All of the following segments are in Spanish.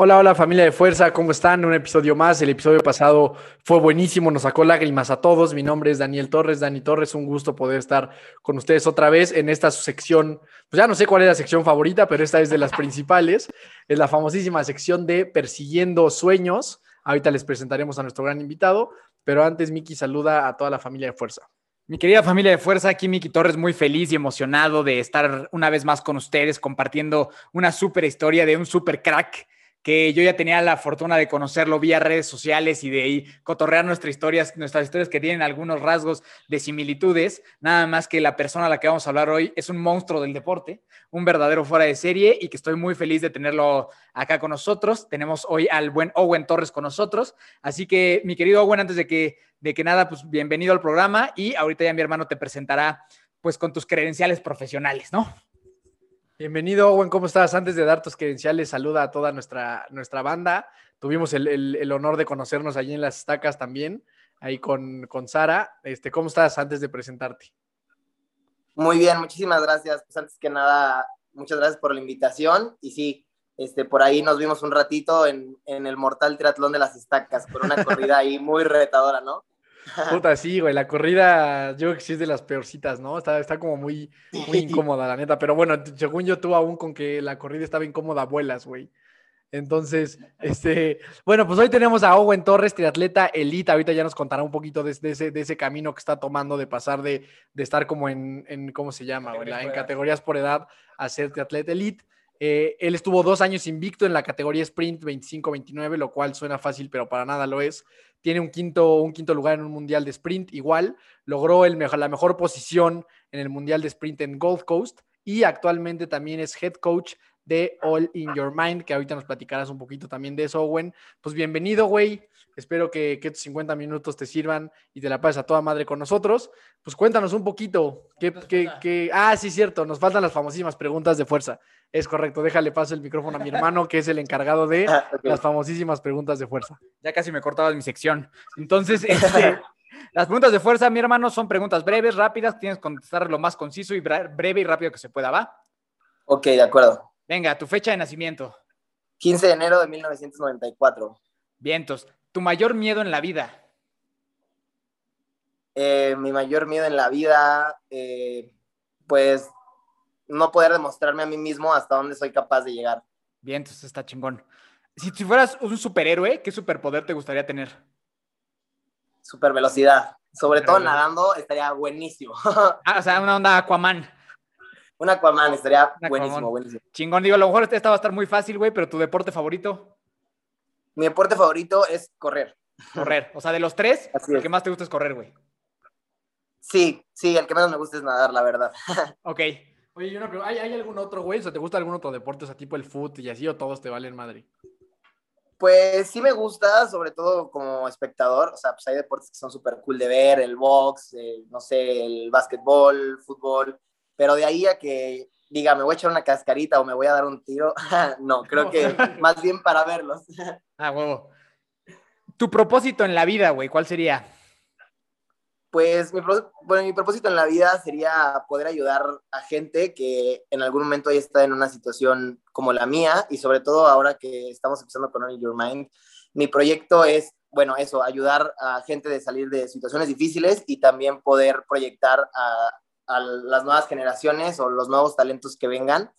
Hola, hola familia de Fuerza, ¿cómo están? Un episodio más. El episodio pasado fue buenísimo, nos sacó lágrimas a todos. Mi nombre es Daniel Torres, Dani Torres, un gusto poder estar con ustedes otra vez en esta sección. Pues ya no sé cuál es la sección favorita, pero esta es de las principales. Es la famosísima sección de Persiguiendo Sueños. Ahorita les presentaremos a nuestro gran invitado, pero antes Miki saluda a toda la familia de Fuerza. Mi querida familia de fuerza, aquí Miki Torres, muy feliz y emocionado de estar una vez más con ustedes compartiendo una super historia de un super crack que yo ya tenía la fortuna de conocerlo vía redes sociales y de ahí cotorrear nuestras historias, nuestras historias que tienen algunos rasgos de similitudes, nada más que la persona a la que vamos a hablar hoy es un monstruo del deporte, un verdadero fuera de serie y que estoy muy feliz de tenerlo acá con nosotros. Tenemos hoy al buen Owen Torres con nosotros, así que mi querido Owen, antes de que, de que nada, pues bienvenido al programa y ahorita ya mi hermano te presentará pues con tus credenciales profesionales, ¿no? Bienvenido, Owen, ¿cómo estás? Antes de dar tus credenciales, saluda a toda nuestra, nuestra banda. Tuvimos el, el- honor de conocernos allí en las estacas también, ahí con, con Sara. Este, ¿Cómo estás antes de presentarte? Muy bien, muchísimas gracias. Pues antes que nada, muchas gracias por la invitación. Y sí, este, por ahí nos vimos un ratito en, en el Mortal Triatlón de las Estacas, con una corrida ahí muy retadora, ¿no? Puta, sí, güey, la corrida yo creo que sí es de las peorcitas, ¿no? Está, está como muy, muy incómoda, la neta. Pero bueno, según yo, tú aún con que la corrida estaba incómoda, vuelas, güey. Entonces, este, bueno, pues hoy tenemos a Owen Torres, triatleta elite. Ahorita ya nos contará un poquito de, de ese, de ese camino que está tomando de pasar de, de estar como en, en, ¿cómo se llama? güey? En categorías por edad a ser triatleta elite. Eh, él estuvo dos años invicto en la categoría sprint 25-29, lo cual suena fácil, pero para nada lo es. Tiene un quinto, un quinto lugar en un mundial de sprint, igual. Logró el mejor, la mejor posición en el mundial de sprint en Gold Coast y actualmente también es head coach de All in Your Mind, que ahorita nos platicarás un poquito también de eso, Owen. Pues bienvenido, güey. Espero que, que tus 50 minutos te sirvan y te la pases a toda madre con nosotros. Pues cuéntanos un poquito. ¿Qué, qué- qué- Ah, sí, cierto. Nos faltan las famosísimas preguntas de fuerza. Es correcto. Déjale paso el micrófono a mi hermano, que es el encargado de Ok. las famosísimas preguntas de fuerza. Ya casi me cortabas mi sección. Entonces, este, las preguntas de fuerza, mi hermano, son preguntas breves, rápidas, tienes que contestar lo más conciso y breve y rápido que se pueda, ¿va? Ok, de acuerdo. Venga, tu fecha de nacimiento. 15 de enero de 1994. Vientos. Tu mayor miedo en la vida. Eh, mi mayor miedo en la vida, eh, pues, no poder demostrarme a mí mismo hasta dónde soy capaz de llegar. Vientos, está chingón. Si, si fueras un superhéroe, ¿qué superpoder te gustaría tener? Super velocidad. Sobre todo nadando estaría buenísimo. Ah, o sea, una onda Aquaman. Un Aquaman estaría Un buenísimo, Aquaman. buenísimo. Chingón, digo, a lo mejor esta va a estar muy fácil, güey, pero tu deporte favorito, Mi deporte favorito es correr. correr. O sea, de los tres, Así el es. que más te gusta es correr, güey. Sí, sí, el que menos me gusta es nadar, la verdad. Ok. Oye, y una pregunta, ¿hay, hay algún otro, güey? O sea, ¿te gusta algún otro deporte, o sea, tipo el foot y así, o todos te valen madre? Pues sí me gusta, sobre todo como espectador. O sea, pues hay deportes que son súper cool de ver, el box, eh, no sé, el básquetbol, fútbol. Pero de ahí a que diga, me voy a echar una cascarita o me voy a dar un tiro, no, creo que más bien para verlos. Ah, huevo. Tu propósito en la vida, güey, ¿cuál sería? Pues mi, bueno, mi propósito en la vida sería poder ayudar a gente que en algún momento haya estado en una situación como la mía y sobre todo ahora que estamos empezando con Only Your Mind, mi proyecto es, bueno, eso, ayudar a gente de salir de situaciones difíciles y también poder proyectar a, a las nuevas generaciones o los nuevos talentos que vengan,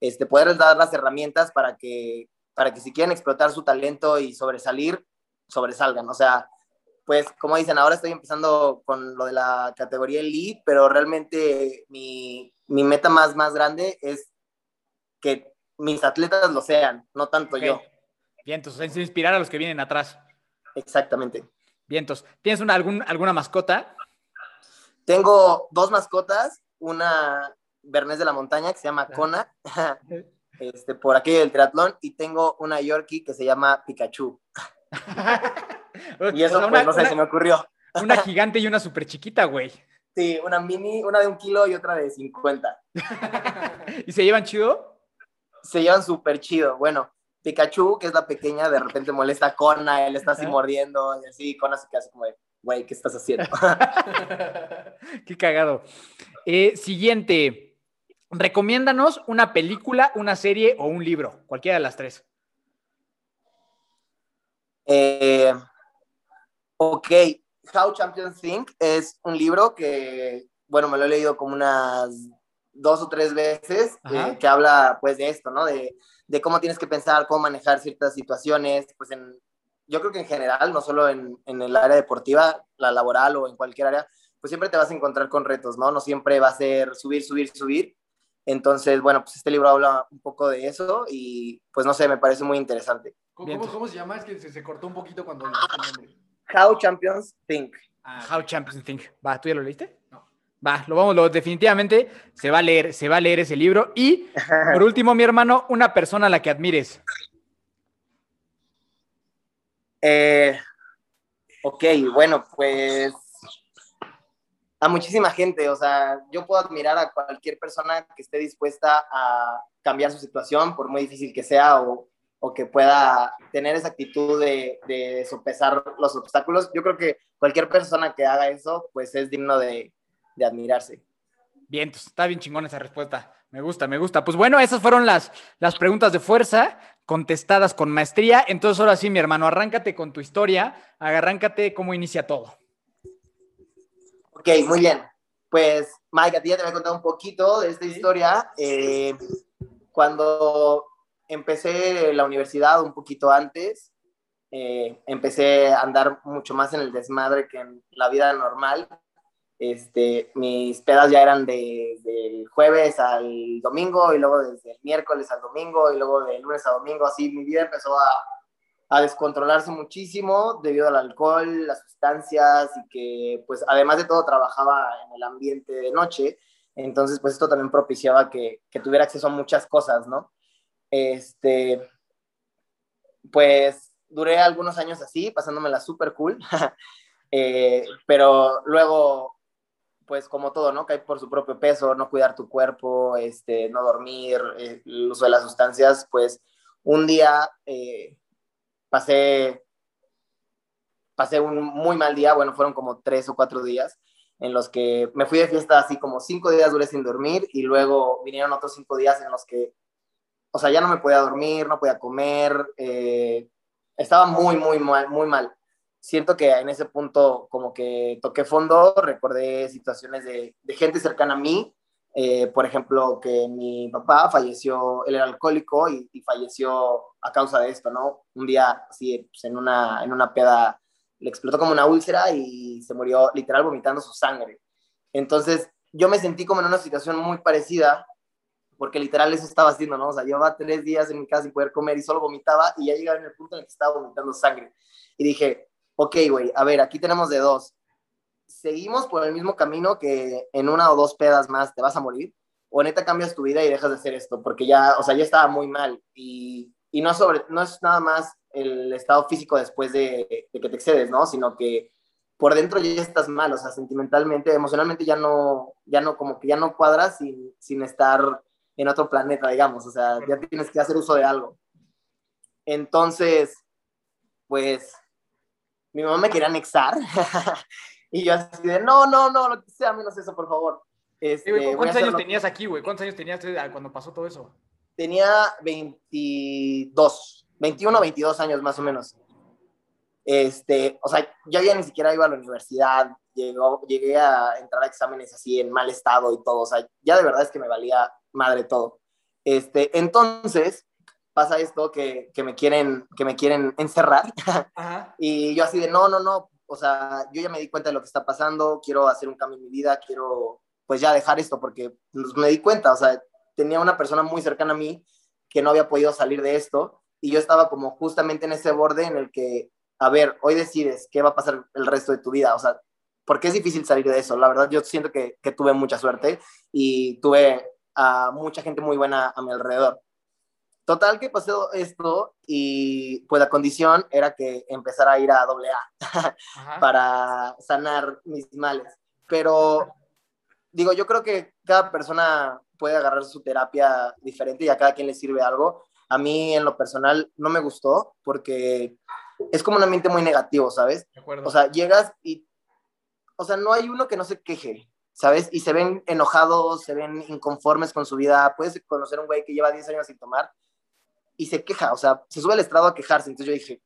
este, poderles dar las herramientas para que, para que si quieren explotar su talento y sobresalir, sobresalgan. O sea, pues como dicen, ahora estoy empezando con lo de la categoría Elite, pero realmente mi, mi meta más, más grande es que mis atletas lo sean, no tanto yo. Vientos, es inspirar a los que vienen atrás. Exactamente. Vientos. ¿Tienes una, algún, alguna mascota? Tengo dos mascotas, una Bernés de la Montaña que se llama Kona, este, por aquí del triatlón, y tengo una Yorkie que se llama Pikachu. Y eso O sea, pues no sé, una- se me ocurrió. una gigante y una súper chiquita, güey. Sí, una mini, una de un kilo y otra de 50. ¿Y se llevan chido? Se llevan súper chido. Bueno, Pikachu, que es la pequeña, de repente molesta a Kona, él está así mordiendo y así, Kona se queda así como de, güey, ¿qué estás haciendo? Qué cagado. Eh, siguiente, recomiéndanos una película, una serie o un libro, cualquiera de las tres. Eh, ok, How Champions Think es un libro que, bueno, me lo he leído como unas dos o tres veces, eh, que habla pues de esto, ¿no? De, de, cómo tienes que pensar, cómo manejar ciertas situaciones, pues en, yo creo que en general, no solo en, en, el área deportiva, la laboral o en cualquier área, pues siempre te vas a encontrar con retos, ¿no? No siempre va a ser subir, subir, subir. Entonces, bueno, pues este libro habla un poco de eso y pues no sé, me parece muy interesante. ¿Cómo, cómo, se llama? Es que se, se cortó un poquito cuando. How Champions Think. Ah, How Champions Think. Va, ¿tú ya lo leíste? No. Va, lo vamos, lo, definitivamente se va a leer, se va a leer ese libro. Y por último, mi hermano, una persona a la que admires. Eh, ok, bueno, pues a muchísima gente, o sea, yo puedo admirar a cualquier persona que esté dispuesta a cambiar su situación, por muy difícil que sea, o, o que pueda tener esa actitud de, de, sopesar los obstáculos. Yo creo que cualquier persona que haga eso, pues es digno de, de admirarse. Bien, está bien chingón esa respuesta. Me gusta, me gusta. Pues bueno, esas fueron las, las preguntas de fuerza contestadas con maestría. Entonces, ahora sí, mi hermano, arráncate con tu historia, arráncate cómo inicia todo. Ok, muy bien. Pues, Mike, a ti ya te voy a contar un poquito de esta historia. Eh, cuando empecé la universidad un poquito antes, eh, empecé a andar mucho más en el desmadre que en la vida normal. Este, mis pedas ya eran de, del jueves al domingo y luego desde el miércoles al domingo y luego de lunes a domingo, así mi vida empezó a, a descontrolarse muchísimo debido al alcohol, las sustancias y que pues además de todo trabajaba en el ambiente de noche, entonces pues esto también propiciaba que, que tuviera acceso a muchas cosas, ¿no? Este, pues duré algunos años así, pasándomela súper cool, eh, pero luego pues como todo, ¿no? Cae por su propio peso, no cuidar tu cuerpo, este, no dormir, eh, el uso de las sustancias, pues un día eh, pasé, pasé un muy mal día, bueno, fueron como tres o cuatro días en los que me fui de fiesta así como cinco días duré sin dormir y luego vinieron otros cinco días en los que, o sea, ya no me podía dormir, no podía comer, eh, estaba muy, muy mal, muy mal siento que en ese punto como que toqué fondo, recordé situaciones de, de gente cercana a mí, eh, por ejemplo, que mi papá falleció, él era alcohólico y, y, falleció a causa de esto, ¿no? Un día, así, pues en, una, en una peda, le explotó como una úlcera y se murió literal vomitando su sangre. Entonces, yo me sentí como en una situación muy parecida, porque literal eso estaba haciendo, ¿no? O sea, llevaba tres días en mi casa sin poder comer y solo vomitaba y ya llegaba en el punto en el que estaba vomitando sangre. Y dije, ok, güey, a ver, aquí tenemos de dos. ¿Seguimos por el mismo camino que en una o dos pedas más te vas a morir? ¿O neta cambias tu vida y dejas de hacer esto? Porque ya, o sea, ya estaba muy mal. Y, y no, sobre, no es nada más el estado físico después de, de, que te excedes, ¿no? Sino que por dentro ya estás mal, o sea, sentimentalmente, emocionalmente ya no, ya no, como que ya no cuadras sin, sin estar en otro planeta, digamos, o sea, ya tienes que hacer uso de algo. Entonces, pues mi mamá me quería anexar. y yo así de, no, no, no, lo que sea, menos eso, por favor. Este, ¿Cuántos años tenías aquí, güey? ¿Cuántos años tenías cuando pasó todo eso? Tenía 22, 21, 22 años más o menos. Este, o sea, yo ya ni siquiera iba a la universidad, llegó, llegué a entrar a exámenes así en mal estado y todo, o sea, ya de verdad es que me valía madre todo. Este, entonces, pasa esto que, que, me, quieren, que me quieren encerrar. Ajá. y yo así de, no, no, no, o sea, yo ya me di cuenta de lo que está pasando, quiero hacer un cambio en mi vida, quiero pues ya dejar esto, porque pues, me di cuenta, o sea, tenía una persona muy cercana a mí que no había podido salir de esto y yo estaba como justamente en ese borde en el que, a ver, hoy decides qué va a pasar el resto de tu vida, o sea, porque es difícil salir de eso. La verdad, yo siento que, que tuve mucha suerte y tuve a mucha gente muy buena a mi alrededor. Total que pasó esto y pues la condición era que empezara a ir a doble A para sanar mis males. Pero digo, yo creo que cada persona puede agarrar su terapia diferente y a cada quien le sirve algo. A mí en lo personal no me gustó porque es como un ambiente muy negativo, ¿sabes? O sea, llegas y, o sea, no hay uno que no se queje, ¿sabes? Y se ven enojados, se ven inconformes con su vida. Puedes conocer a un güey que lleva 10 años sin tomar y se queja, o sea, se sube al estrado a quejarse. Entonces yo dije,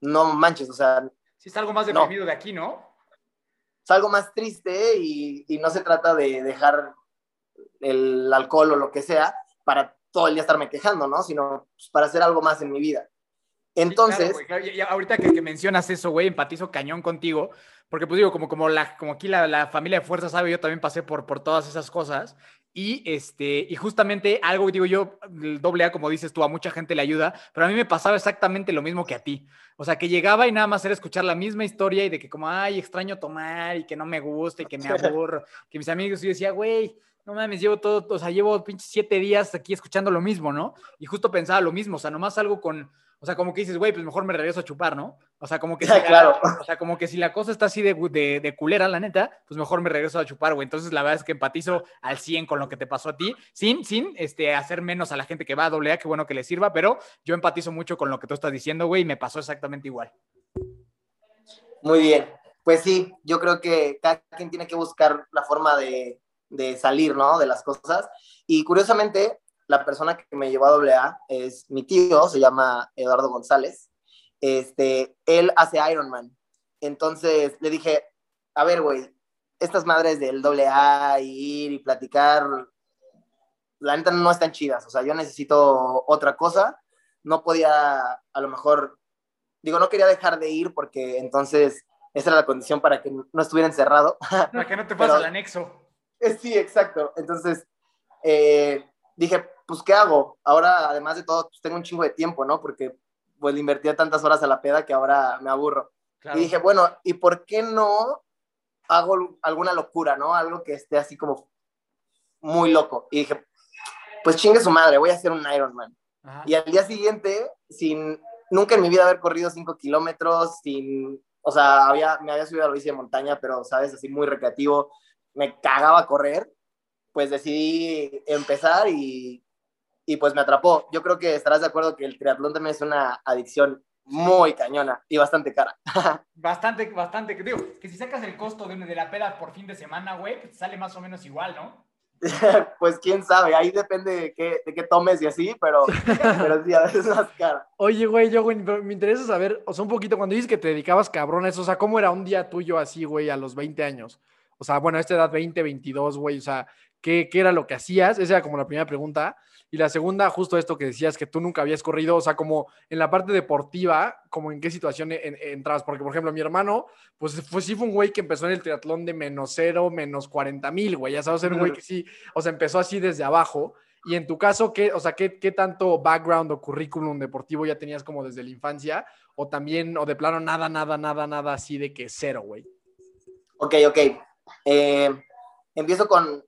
no manches, o sea... Sí, es algo más deprimido de aquí, ¿no? Es algo más triste y, y no se trata de dejar el alcohol o lo que sea para todo el día estarme quejando, ¿no? Sino pues, para hacer algo más en mi vida. Entonces... ahorita que, mencionas eso, güey, empatizo cañón contigo, porque pues digo, como, como, la, como aquí la, la, familia de fuerza sabe, yo también pasé por, por todas esas cosas. Y, este, y justamente algo, digo yo, el doble A, como dices tú, a mucha gente le ayuda, pero a mí me pasaba exactamente lo mismo que a ti. O sea, que llegaba y nada más era escuchar la misma historia y de que como, ay, extraño tomar y que no me gusta y que me aburro, que mis amigos, yo decía, güey, no mames, llevo todo, o sea, llevo pinches siete días aquí escuchando lo mismo, ¿no? Y justo pensaba lo mismo, o sea, nomás algo con, o sea, como que dices, güey, pues mejor me regreso a chupar, ¿no? O sea, como que, si, claro. o sea, como que si la cosa está así de, de, de, culera, la neta, pues mejor me regreso a chupar, güey. Entonces, la verdad es que empatizo al 100 con lo que te pasó a ti, sin, sin este, hacer menos a la gente que va a doble A, qué bueno que le sirva, pero yo empatizo mucho con lo que tú estás diciendo, güey, y me pasó exactamente igual. Muy bien. Pues sí, yo creo que cada quien tiene que buscar la forma de, de salir, ¿no? De las cosas. Y curiosamente, la persona que me llevó a AA es mi tío, se llama Eduardo González. Este, él hace Ironman. Entonces le dije, a ver, güey, estas madres del AA y ir y platicar, la neta no están chidas. O sea, yo necesito otra cosa. No podía, a lo mejor, digo, no quería dejar de ir porque entonces esa era la condición para que no estuviera encerrado. Para que no te pase el anexo. Sí, exacto. Entonces, eh, dije, pues, ¿qué hago? Ahora, además de todo, pues, tengo un chingo de tiempo, ¿no? Porque, pues, le invertía tantas horas a la peda que ahora me aburro. Y dije, bueno, ¿y por qué no hago alguna locura, ¿no? Algo que esté así como muy loco. Y dije, pues chingue su madre, voy a hacer un Ironman. Y al día siguiente, sin nunca en mi vida haber corrido cinco kilómetros, sin, o sea, había, me había subido a la bici de montaña, pero, ¿sabes? Así muy recreativo, me cagaba correr, pues decidí empezar y, y pues me atrapó. Yo creo que estarás de acuerdo que el triatlón también es una adicción muy cañona y bastante cara. bastante, bastante. Digo, que si sacas el costo de, de la peda por fin de semana, güey, pues sale más o menos igual, ¿no? pues quién sabe, ahí depende de qué, de qué tomes y así, pero, pero sí, a veces es más cara. Oye, güey, yo, güey, me interesa saber, o sea, un poquito, cuando dices que te dedicabas cabrón a eso, o sea, ¿cómo era un día tuyo así, güey, a los 20 años? O sea, bueno, a esta edad 20, 22, güey, o sea, ¿qué, ¿qué, era lo que hacías? Esa era como la primera pregunta. Y la segunda, justo esto que decías, que tú nunca habías corrido, o sea, como en la parte deportiva, como en qué situación entras. Porque, por ejemplo, mi hermano, pues fue, sí fue un güey que empezó en el triatlón de menos cero, menos 40 mil, güey. Ya sabes, era un güey que sí, o sea, empezó así desde abajo. Y en tu caso, ¿qué, o sea, ¿qué, qué tanto background o currículum deportivo ya tenías como desde la infancia? O también, o de plano, nada, nada, nada, nada así de que cero, güey. Ok, ok. Eh, empiezo con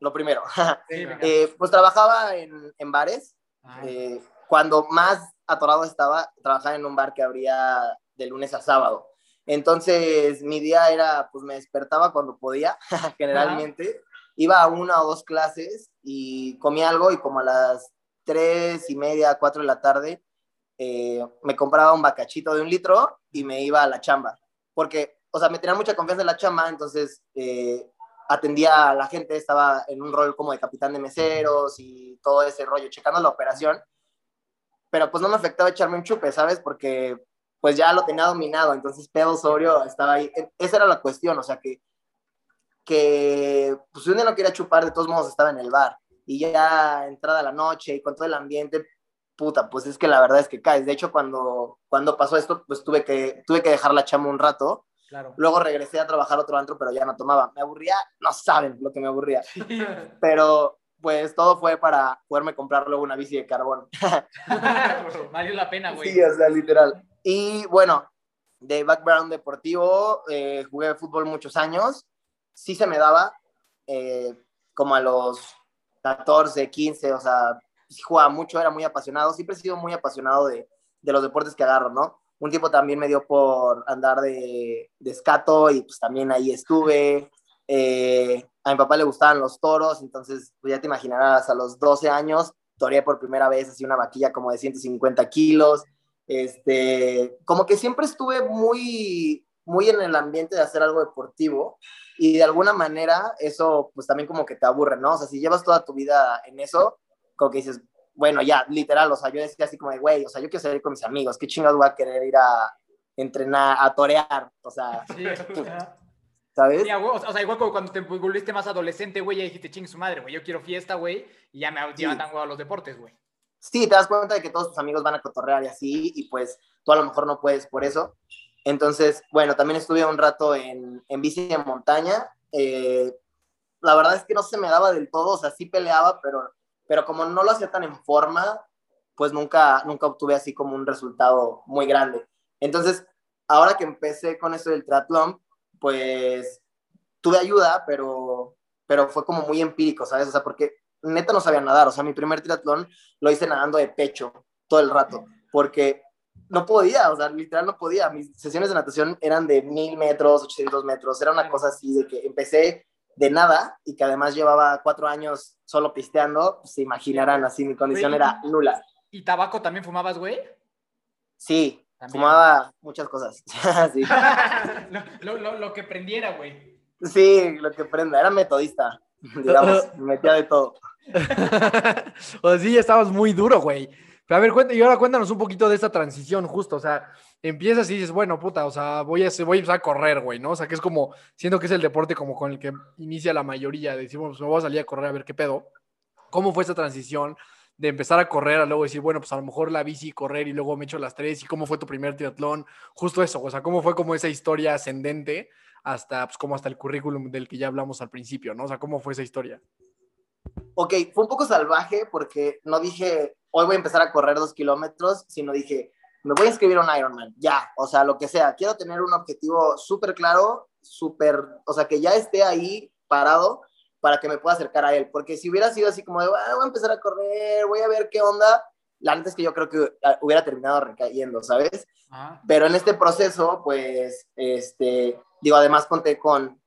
lo primero. Eh, pues trabajaba en, en bares. Ah. Eh, cuando más atorado estaba, trabajaba en un bar que abría de lunes a sábado. Entonces, mi día era, pues me despertaba cuando podía, generalmente. Iba a una o dos clases y comía algo y como a las tres y media, cuatro de la tarde, me compraba un bacachito de un litro y me iba a la chamba. Porque o sea, me tenía mucha confianza en la chamba, entonces eh, atendía a la gente, estaba en un rol como de capitán de meseros y todo ese rollo, checando la operación, pero pues no me afectaba echarme un chupe, ¿sabes? Porque pues ya lo tenía dominado, entonces pedo sobrio estaba ahí, e, esa era la cuestión, o sea, que, que pues si un día no quería chupar, de todos modos estaba en el bar, y ya entrada la noche y con todo el ambiente, puta, pues es que la verdad es que caes. De hecho, cuando, cuando pasó esto, pues tuve que, tuve que dejar la chamba un rato Luego regresé a trabajar otro antro, pero ya no tomaba. Me aburría, no saben lo que me aburría. Pero pues todo fue para poderme comprar luego una bici de carbón. Valió la pena, güey. Sí, o sea, literal. Y bueno, de background deportivo, eh, jugué fútbol muchos años. Sí se me daba, eh, como a los 14, 15, o sea, jugaba mucho, era muy apasionado. Siempre he sido muy apasionado de, de los deportes que agarro, ¿no? Un tiempo también me dio por andar de, de escato y pues también ahí estuve. Eh, a mi papá le gustaban los toros, entonces pues ya te imaginarás, a los 12 años toreé por primera vez así una vaquilla como de 150 kilos, este, como que siempre estuve muy, muy en el ambiente de hacer algo deportivo y de alguna manera eso pues también como que te aburre, ¿no? O sea, si llevas toda tu vida en eso, como que dices, bueno, ya, literal, o sea, yo decía así como de, güey, o sea, yo quiero salir con mis amigos, ¿qué chingados voy a querer ir a entrenar, a torear? O sea, ¿sabes? Sí, o sea, igual cuando te volviste más adolescente, güey, ya dijiste, ching su madre, güey, yo quiero fiesta, güey, y ya me llevan tan a los deportes, güey. Sí, te das cuenta de que todos tus amigos van a cotorrear y así, y pues tú a lo mejor no puedes por eso. Entonces, bueno, también estuve un rato en, en bici de montaña. Eh, la verdad es que no se me daba del todo, o sea, sí peleaba, pero pero como no lo hacía tan en forma, pues nunca, nunca obtuve así como un resultado muy grande. Entonces, ahora que empecé con esto del triatlón, pues tuve ayuda, pero, pero fue como muy empírico, ¿sabes? O sea, porque neta no sabía nadar, o sea, mi primer triatlón lo hice nadando de pecho todo el rato, porque no podía, o sea, literal no podía. Mis sesiones de natación eran de mil metros, 800 metros, era una cosa así de que empecé de nada y que además llevaba cuatro años solo pisteando, pues, se imaginarán así, mi condición era nula. ¿Y tabaco también fumabas, güey? Sí, fumaba muchas cosas. sí. lo, lo, lo, que prendiera, güey. Sí, lo que prenda, era metodista, digamos, metía de todo. o sea, sí, estabas muy duro, güey. Pero a ver, cuéntame, y ahora cuéntanos un poquito de esa transición, justo, o sea, empiezas y dices, bueno, puta, o sea, voy a, voy a empezar a correr, güey, ¿no? O sea, que es como, siento que es el deporte como con el que inicia la mayoría, decimos, pues me voy a salir a correr a ver qué pedo. ¿Cómo fue esa transición de empezar a correr a luego decir, bueno, pues a lo mejor la bici, correr y luego me echo las tres? ¿Y cómo fue tu primer triatlón? Justo eso, o sea, ¿cómo fue como esa historia ascendente hasta, pues como hasta el currículum del que ya hablamos al principio, ¿no? O sea, ¿cómo fue esa historia? Ok, fue un poco salvaje porque no dije, hoy voy a empezar a correr dos kilómetros, sino dije, me voy a inscribir a un Ironman, ya, o sea, lo que sea, quiero tener un objetivo súper claro, súper, o sea, que ya esté ahí parado para que me pueda acercar a él, porque si hubiera sido así como de, ah, voy a empezar a correr, voy a ver qué onda, la neta es que yo creo que ah, hubiera terminado recayendo, ¿sabes? Pero en este proceso, pues, este, digo, además conté con,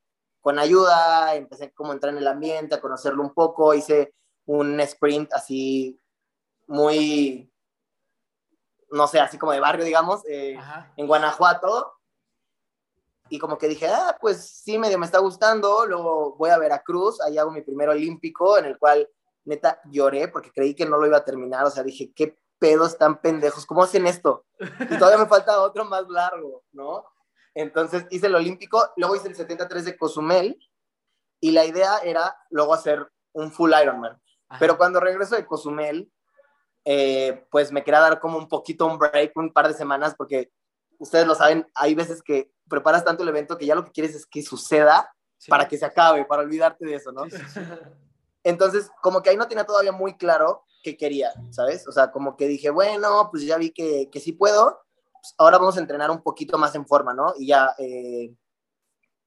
con ayuda, empecé como a entrar en el ambiente, a conocerlo un poco, hice un sprint así muy, no sé, así como de barrio, digamos, eh, en Guanajuato. Y como que dije, ah, pues sí, medio me está gustando. Luego voy a Veracruz, ahí hago mi primer olímpico, en el cual neta lloré porque creí que no lo iba a terminar. O sea, dije, qué pedos tan pendejos, ¿cómo hacen esto? Y todavía me falta otro más largo, ¿no? Entonces hice el olímpico, luego hice el 73 de Cozumel y la idea era luego hacer un full Ironman. Pero cuando regreso de Cozumel, eh, pues me quería dar como un poquito un break, un par de semanas, porque ustedes lo saben, hay veces que preparas tanto el evento que ya lo que quieres es que suceda para que se acabe, para olvidarte de eso, ¿no? Entonces, como que ahí no tenía todavía muy claro qué quería, ¿sabes? O sea, como que dije, bueno, pues ya vi que, que sí puedo, pues ahora vamos a entrenar un poquito más en forma, ¿no? Y ya eh,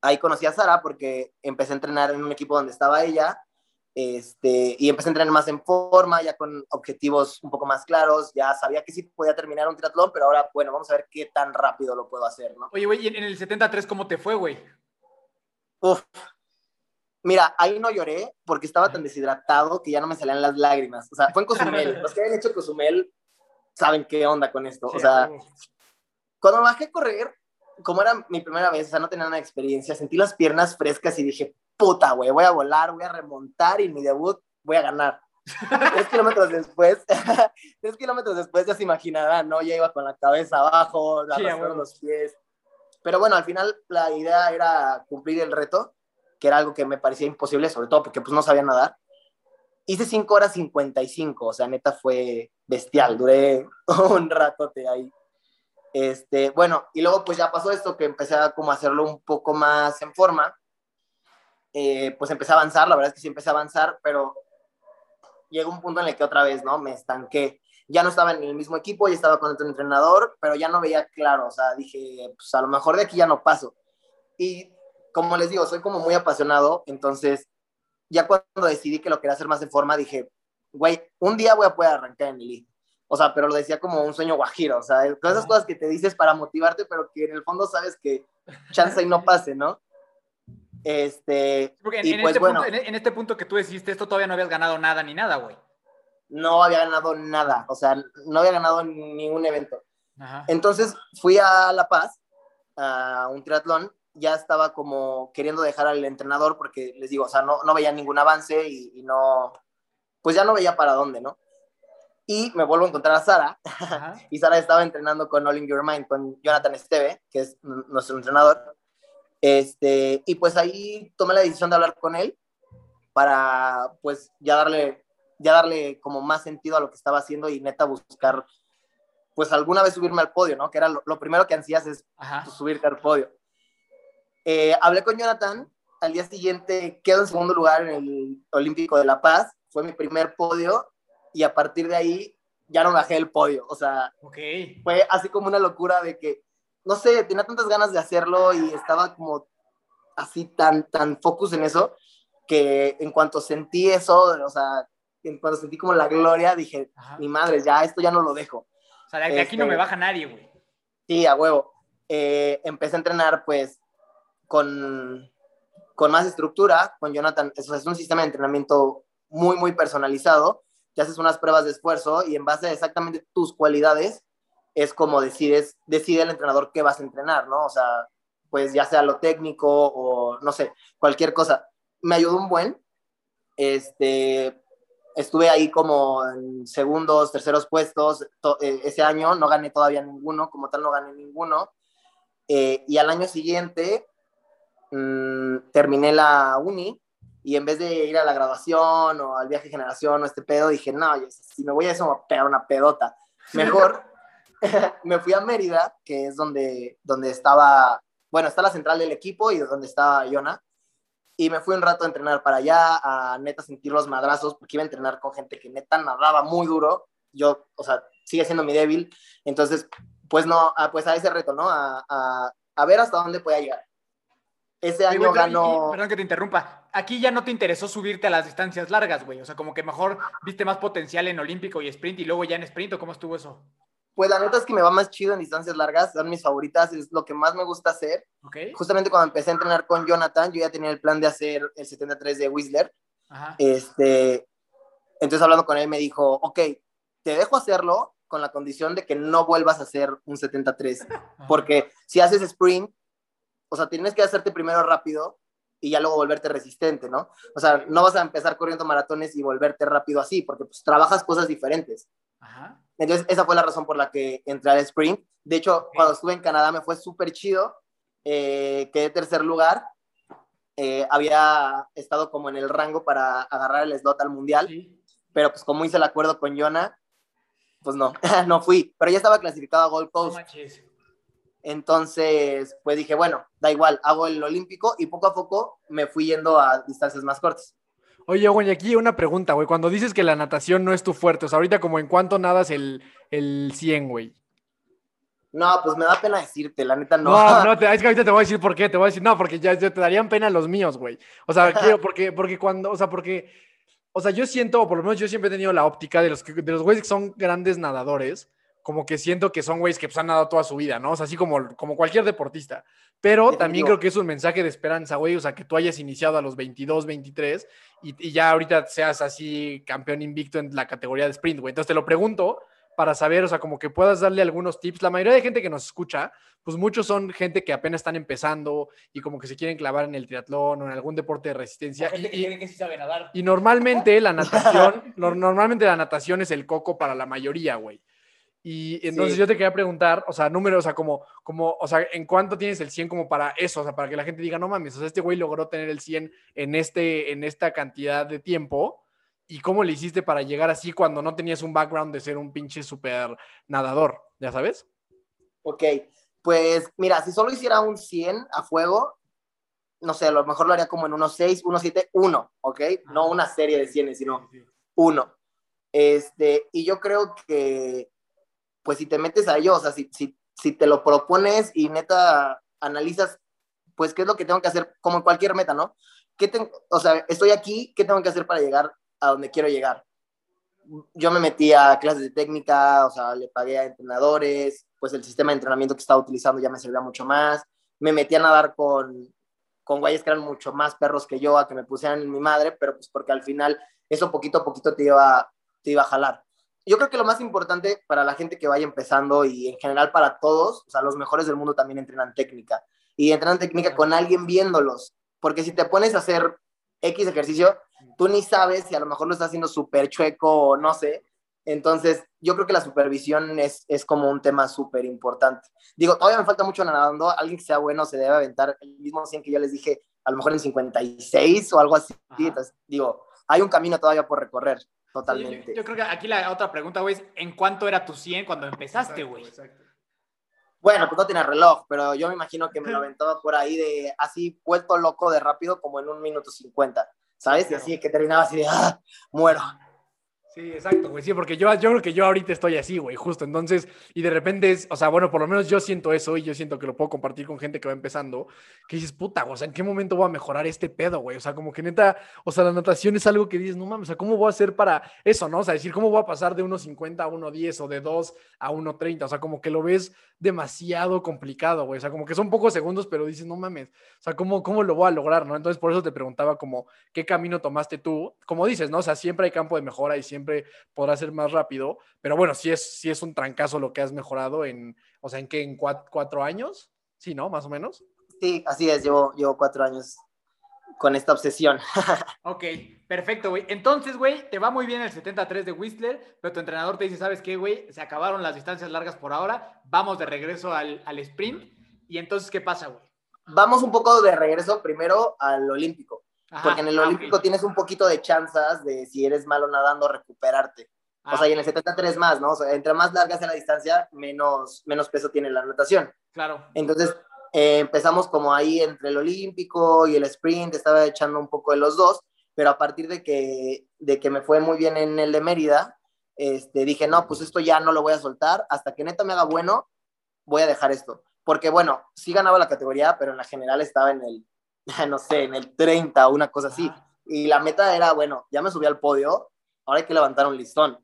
ahí conocí a Sara porque empecé a entrenar en un equipo donde estaba ella este, y empecé a entrenar más en forma, ya con objetivos un poco más claros, ya sabía que sí podía terminar un triatlón, pero ahora, bueno, vamos a ver qué tan rápido lo puedo hacer, ¿no? Oye, güey, en el 73 cómo te fue, güey? Uf, mira, ahí no lloré porque estaba tan deshidratado que ya no me salían las lágrimas, o sea, fue en Cozumel, los que habían hecho Cozumel saben qué onda con esto, o sea, cuando bajé a correr, como era mi primera vez, o sea, no tenía nada de experiencia, sentí las piernas frescas y dije, puta, güey, voy a volar, voy a remontar y mi debut voy a ganar. tres kilómetros después, tres kilómetros después ya se imaginarán, ¿no? Ya iba con la cabeza abajo, sí, los pies. Pero bueno, al final la idea era cumplir el reto, que era algo que me parecía imposible, sobre todo porque pues no sabía nadar. Hice 5 horas 55, o sea, neta fue bestial, duré un ratote ahí. Este, bueno, y luego pues ya pasó esto que empecé a como hacerlo un poco más en forma eh, pues empecé a avanzar, la verdad es que sí empecé a avanzar, pero llegó un punto en el que otra vez, ¿no? Me estanqué. Ya no estaba en el mismo equipo, ya estaba con otro entrenador, pero ya no veía claro, o sea, dije, pues a lo mejor de aquí ya no paso. Y como les digo, soy como muy apasionado, entonces ya cuando decidí que lo quería hacer más en forma, dije, güey, un día voy a poder arrancar en el O sea, pero lo decía como un sueño guajiro, o sea, todas esas cosas que te dices para motivarte, pero que en el fondo sabes que chance y no pase, ¿no? Este, Porque en, y en pues este bueno, punto, en, en este punto que tú deciste esto, todavía no habías ganado nada ni nada, güey. no había ganado nada, o sea, no había ganado ningún evento. Ajá. Entonces fui a La Paz, a un triatlón, ya estaba como queriendo dejar al entrenador porque les digo, o sea, no, no veía ningún avance y, y no, pues ya no veía para dónde, ¿no? Y me vuelvo a encontrar a Sara, Ajá. y Sara estaba entrenando con All in Your Mind, con Jonathan Esteve, que es nuestro entrenador. Este, y pues ahí tomé la decisión de hablar con él para pues ya darle, ya darle como más sentido a lo que estaba haciendo y neta buscar pues alguna vez subirme al podio, ¿no? Que era lo, lo primero que ansías es pues, subirte al podio. Eh, hablé con Jonathan, al día siguiente quedo en segundo lugar en el Olímpico de La Paz, fue mi primer podio y a partir de ahí ya no bajé el podio, o sea, Ok. fue así como una locura de que, no sé, tenía tantas ganas de hacerlo y estaba como así tan, tan focus en eso, que en cuanto sentí eso, o sea, en cuanto sentí como la gloria, dije, Ajá. mi madre, ya esto ya no lo dejo. O sea, de aquí no Este- me baja nadie, güey. Sí, a huevo. Eh, empecé a entrenar pues con, con más estructura, con Jonathan, eso es un sistema de entrenamiento muy, muy personalizado, te haces unas pruebas de esfuerzo y en base a exactamente tus cualidades es como decides, decide el entrenador qué vas a entrenar, ¿no? O sea, pues ya sea lo técnico o no sé, cualquier cosa. Me ayudó un buen, este, estuve ahí como en segundos, terceros puestos to- eh, ese año, no gané todavía ninguno, como tal no gané ninguno. Eh, y al año siguiente mm, terminé la uni y en vez de ir a la graduación o al viaje de generación o este pedo, dije, no, yo- si me voy a eso, me voy a pegar una pedota. Mejor me fui a Mérida, que es donde, donde estaba, bueno, está la central del equipo y donde estaba Yona. Y me fui un rato a entrenar para allá, a neta sentir los madrazos, porque iba a entrenar con gente que neta nadaba muy duro. Yo, o sea, sigue siendo mi débil. Entonces, pues no, a, pues a ese reto, ¿no? A, a, a ver hasta dónde podía llegar. Ese año ganó... perdón que te interrumpa. Aquí ya no te interesó subirte a las distancias largas, güey. O sea, como que mejor viste más potencial en olímpico y sprint y luego ya en sprint, ¿o cómo estuvo eso? Pues la neta es que me va más chido en distancias largas, son mis favoritas, es lo que más me gusta hacer. ¿Ok? Justamente cuando empecé a entrenar con Jonathan, yo ya tenía el plan de hacer el 73 de Whistler. Ajá. Este, entonces hablando con él me dijo, ok, te dejo hacerlo con la condición de que no vuelvas a hacer un 73, Ajá. porque si haces sprint, o sea, tienes que hacerte primero rápido y ya luego volverte resistente, ¿no? O sea, no vas a empezar corriendo maratones y volverte rápido así, porque pues trabajas cosas diferentes. Ajá. Entonces, esa fue la razón por la que entré al sprint. De hecho, cuando estuve en Canadá me fue súper chido. Eh, quedé tercer lugar. Eh, había estado como en el rango para agarrar el slot al mundial, Sí. pero pues como hice el acuerdo con Jonah, pues no, no fui. Pero ya estaba clasificado a Gold No Coast. manches. Entonces, pues dije, bueno, da igual, hago el olímpico y poco a poco me fui yendo a distancias más cortas. Oye, güey, aquí una pregunta, güey. Cuando dices que la natación no es tu fuerte, o sea, ahorita como en cuánto nadas el, el 100, güey. No, pues me da pena decirte, la neta no. No, no, te- es que ahorita te voy a decir por qué, te voy a decir, no, porque ya, ya te darían pena los míos, güey. O sea, quiero, porque, porque cuando, o sea, porque, o sea, yo siento, o por lo menos yo siempre he tenido la óptica de los, de los güeyes que son grandes nadadores, como que siento que son güeyes que pues, han nadado toda su vida, ¿no? O sea, así como, como cualquier deportista. Pero también creo que es un mensaje de esperanza, güey, o sea, que tú hayas iniciado a los 22, 23 y, y ya ahorita seas así campeón invicto en la categoría de sprint, güey. Entonces te lo pregunto para saber, o sea, como que puedas darle algunos tips. La mayoría de gente que nos escucha, pues muchos son gente que apenas están empezando y como que se quieren clavar en el triatlón o en algún deporte de resistencia. Gente que Y, cree que sí sabe nadar. y normalmente la natación, no- normalmente la natación es el coco para la mayoría, güey. Y entonces Sí. yo te quería preguntar, o sea, números, o sea, como, como, o sea, ¿en cuánto tienes el 100 como para eso? O sea, para que la gente diga, no mames, o sea, este güey logró tener el 100 en, este, en esta cantidad de tiempo. ¿Y cómo le hiciste para llegar así cuando no tenías un background de ser un pinche súper nadador? ¿Ya sabes? Ok, pues mira, si solo hiciera un 100 a fuego, no sé, a lo mejor lo haría como en unos 6, 1, 7, 1, ¿ok? No una serie de 100, sino uno. Este, y yo creo que, pues si te metes a ello, o sea, si, si, si te lo propones y neta analizas, pues qué es lo que tengo que hacer, como en cualquier meta, ¿no? ¿Qué ten- o sea, estoy aquí, ¿qué tengo que hacer para llegar a donde quiero llegar? Yo me metí a clases de técnica, o sea, le pagué a entrenadores, pues el sistema de entrenamiento que estaba utilizando ya me servía mucho más. Me metí a nadar con, con güeyes que eran mucho más perros que yo a que me pusieran mi madre, pero pues porque al final eso poquito a poquito te iba, te iba a jalar. Yo creo que lo más importante para la gente que vaya empezando y en general para todos, o sea, los mejores del mundo también entrenan técnica y entrenan técnica con alguien viéndolos, porque si te pones a hacer X ejercicio, tú ni sabes si a lo mejor lo estás haciendo súper chueco o no sé. Entonces, yo creo que la supervisión es, es como un tema súper importante. Digo, todavía me falta mucho nadando. Alguien que sea bueno se debe aventar el mismo 100 que yo les dije, a lo mejor en 56 o algo así. Entonces, digo, hay un camino todavía por recorrer, totalmente. yo, creo que aquí la otra pregunta, güey, es: ¿en cuánto era tu 100 cuando empezaste, güey? Bueno, pues no tiene reloj, pero yo me imagino que me lo aventaba por ahí de así, vuelto loco de rápido, como en un minuto 50, ¿sabes? Y así que terminaba así de, ¡ah! Muero. Sí, exacto, güey. Sí, porque yo, yo creo que yo ahorita estoy así, güey, justo. Entonces, y de repente es, o sea, bueno, por lo menos yo siento eso y yo siento que lo puedo compartir con gente que va empezando, que dices, puta, o sea, ¿en qué momento voy a mejorar este pedo, güey? O sea, como que neta, o sea, la natación es algo que dices, no mames, o sea, ¿cómo voy a hacer para eso, no? O sea, decir, ¿cómo voy a pasar de 1.50 a 1.10 o de 2 a 1.30? O sea, como que lo ves demasiado complicado, güey. O sea, como que son pocos segundos, pero dices, no mames, o sea, ¿cómo, ¿cómo lo voy a lograr, no? Entonces, por eso te preguntaba como, ¿qué camino tomaste tú? Como dices, ¿no? O sea, siempre hay campo de mejora y siempre podrás ser más rápido, pero bueno, sí es, sí es un trancazo lo que has mejorado en, o sea, ¿en qué? ¿En cuatro, años? Sí, ¿no? Más o menos. Sí, así es, llevo, llevo cuatro años con esta obsesión. ok, perfecto, güey. Entonces, güey, te va muy bien el 73 de Whistler, pero tu entrenador te dice, ¿sabes qué, güey? Se acabaron las distancias largas por ahora, vamos de regreso al, al sprint. Y entonces, ¿qué pasa, güey? Vamos un poco de regreso primero al olímpico, porque en el ah, olímpico tienes un poquito de chances de, si eres malo nadando, recuperarte. O sea, y en el 73 más, ¿no? O sea, entre más larga sea la distancia, menos, menos peso tiene la natación. Claro. Entonces, eh, empezamos como ahí entre el olímpico y el sprint, estaba echando un poco de los dos, pero a partir de que, de que me fue muy bien en el de Mérida, este, dije, no, pues esto ya no lo voy a soltar, hasta que neta me haga bueno, voy a dejar esto. Porque bueno, sí ganaba la categoría, pero en la general estaba en el, no sé, en el 30 o una cosa así. Y la meta era, bueno, ya me subí al podio, ahora hay que levantar un listón.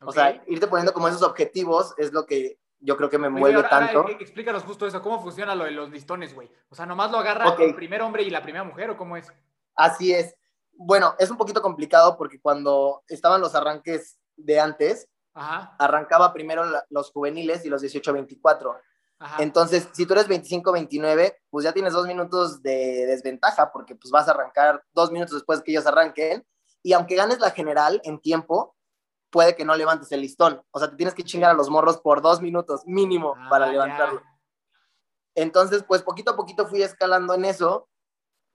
O sea, irte poniendo como esos objetivos es lo que yo creo que me mueve tanto. explícanos justo eso, ¿cómo funciona lo de los listones, güey? O sea, ¿nomás lo agarra el primer hombre y la primera mujer o cómo es? Así es. Bueno, es un poquito complicado porque cuando estaban los arranques de antes, arrancaba primero los juveniles y los 18-24. Entonces, si tú eres 25-29, pues ya tienes dos minutos de desventaja porque pues vas a arrancar dos minutos después que ellos arranquen. Y aunque ganes la general en tiempo, puede que no levantes el listón. O sea, te tienes que chingar a los morros por dos minutos mínimo ah, para levantarlo. Entonces, pues poquito a poquito fui escalando en eso.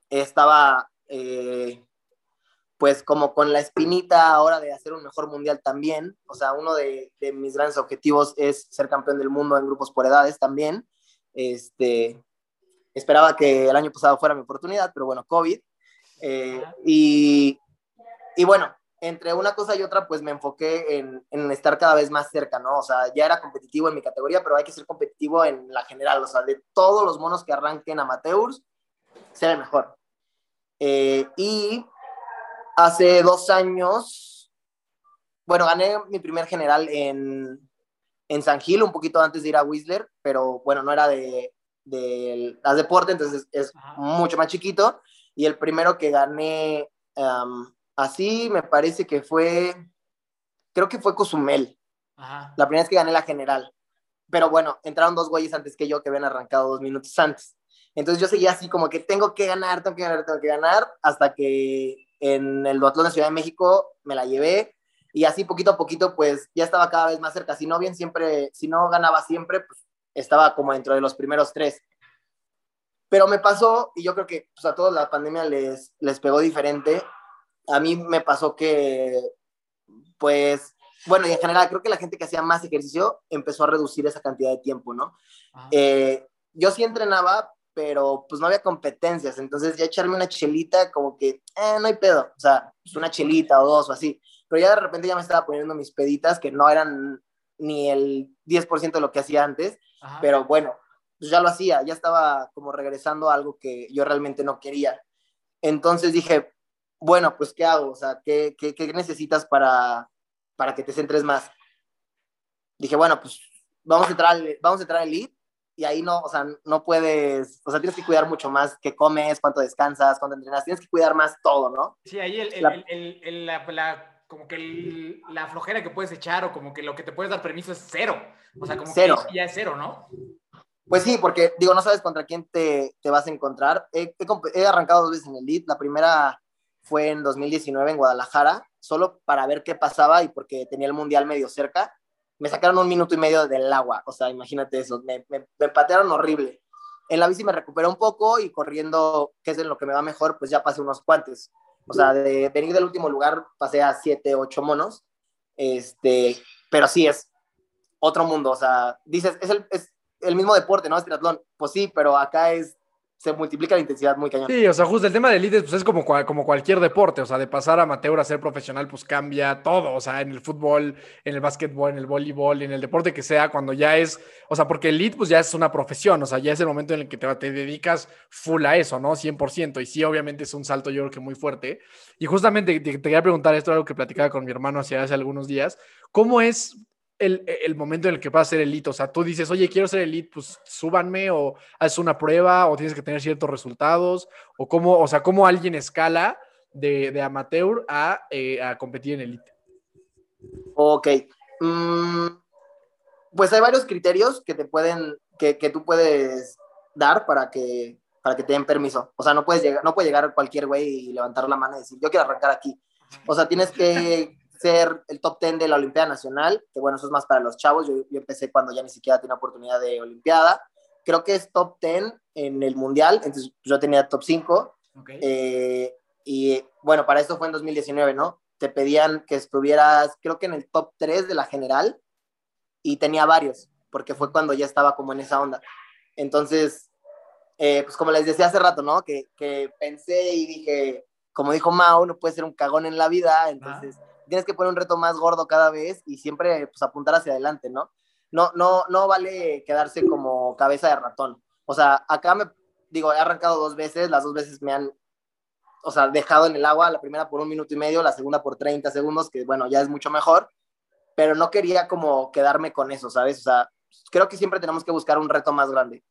Estaba, eh, pues como con la espinita ahora de hacer un mejor mundial también. O sea, uno de, mis grandes objetivos es ser campeón del mundo en grupos por edades también. Este, esperaba que el año pasado fuera mi oportunidad, pero bueno, COVID. Eh, y, y bueno, entre una cosa y otra, pues me enfoqué en, estar cada vez más cerca, ¿no? O sea, ya era competitivo en mi categoría, pero hay que ser competitivo en la general, o sea, de todos los monos que arranquen amateurs, ser el mejor. Eh, y hace dos años, bueno, gané mi primer general en, en San Gil, un poquito antes de ir a Whistler, pero bueno, no era de, de las deporte, entonces es, mucho más chiquito. Y el primero que gané... Así me parece que fue, creo que fue Cozumel. La primera vez que gané la general. Pero bueno, entraron dos güeyes antes que yo que habían arrancado dos minutos antes. Entonces yo seguía así como que tengo que ganar, tengo que ganar, tengo que ganar, hasta que en el duatlón de Ciudad de México me la llevé y así poquito a poquito pues ya estaba cada vez más cerca. Si no bien siempre, si no ganaba siempre, pues estaba como dentro de los primeros tres. Pero me pasó, y yo creo que pues, a todos la pandemia les, les pegó diferente, a mí me pasó que, pues, bueno, y en general creo que la gente que hacía más ejercicio empezó a reducir esa cantidad de tiempo, ¿no? Eh, yo sí entrenaba, pero pues no había competencias, entonces ya echarme una chelita como que, eh, no hay pedo, o sea, pues una chelita o dos o así, pero ya de repente ya me estaba poniendo mis peditas que no eran ni el 10% de lo que hacía antes, pero bueno, pues ya lo hacía, ya estaba como regresando a algo que yo realmente no quería. Entonces dije, bueno, pues ¿qué hago? O sea, ¿qué, necesitas para, para que te centres más? Dije, bueno, pues vamos a entrar vamos a entrar al lead y ahí no, o sea, no puedes, o sea, tienes que cuidar mucho más qué comes, cuánto descansas, cuánto entrenas, tienes que cuidar más todo, ¿no? Sí, ahí el, el, la, el, la, como que la flojera que puedes echar o como que lo que te puedes dar permiso es cero. O sea, como cero. que ya es cero, ¿no? Pues sí, porque digo, no sabes contra quién te, te vas a encontrar. He, he, he, arrancado dos veces en el lead. La primera fue en 2019 en Guadalajara, solo para ver qué pasaba y porque tenía el mundial medio cerca me sacaron un minuto y medio del agua, o sea, imagínate eso, me, me, me patearon horrible. En la bici me recuperé un poco y corriendo, que es en lo que me va mejor, pues ya pasé unos cuantes. O sea, de venir del último lugar pasé a siete, ocho monos. Este, pero sí es otro mundo. O sea, dices, es el, es el mismo deporte, ¿no? Es triatlón. Pues sí, pero acá es se multiplica la intensidad muy cañón. Sí, o sea, justo el tema de elites pues es como, como cualquier deporte, o sea, de pasar amateur a ser profesional pues cambia todo, o sea, en el fútbol, en el básquetbol, en el voleibol, en el deporte que sea, cuando ya es, o sea, porque elite pues ya es una profesión, o sea, ya es el momento en el que te, te dedicas full a eso, ¿no? 100%, y sí, obviamente es un salto yo creo que muy fuerte. Y justamente te, quería preguntar esto, algo que platicaba con mi hermano hace algunos días, ¿cómo es el, el, momento en el que vas a ser elite. O sea, tú dices, oye, quiero ser elite, pues súbanme o haces una prueba o tienes que tener ciertos resultados o cómo, o sea, cómo alguien escala de, de amateur a, eh, a, competir en elite. Ok. Mm, pues hay varios criterios que te pueden, que, que, tú puedes dar para que, para que te den permiso. O sea, no puedes llegar, no puede llegar cualquier güey y levantar la mano y decir, yo quiero arrancar aquí. O sea, tienes que ser el top 10 de la Olimpiada Nacional, que bueno, eso es más para los chavos, yo, yo empecé cuando ya ni siquiera tenía oportunidad de Olimpiada, creo que es top 10 en el Mundial, entonces yo tenía top 5, okay. eh, y bueno, para esto fue en 2019, ¿no? Te pedían que estuvieras, creo que en el top 3 de la general, y tenía varios, porque fue cuando ya estaba como en esa onda. Entonces, eh, pues como les decía hace rato, ¿no? Que, que, pensé y dije, como dijo Mao, no puede ser un cagón en la vida, entonces... Ah tienes que poner un reto más gordo cada vez y siempre pues, apuntar hacia adelante, ¿no? No, no, no vale quedarse como cabeza de ratón. O sea, acá me, digo, he arrancado dos veces, las dos veces me han, o sea, dejado en el agua, la primera por un minuto y medio, la segunda por 30 segundos, que bueno, ya es mucho mejor, pero no quería como quedarme con eso, ¿sabes? O sea, creo que siempre tenemos que buscar un reto más grande.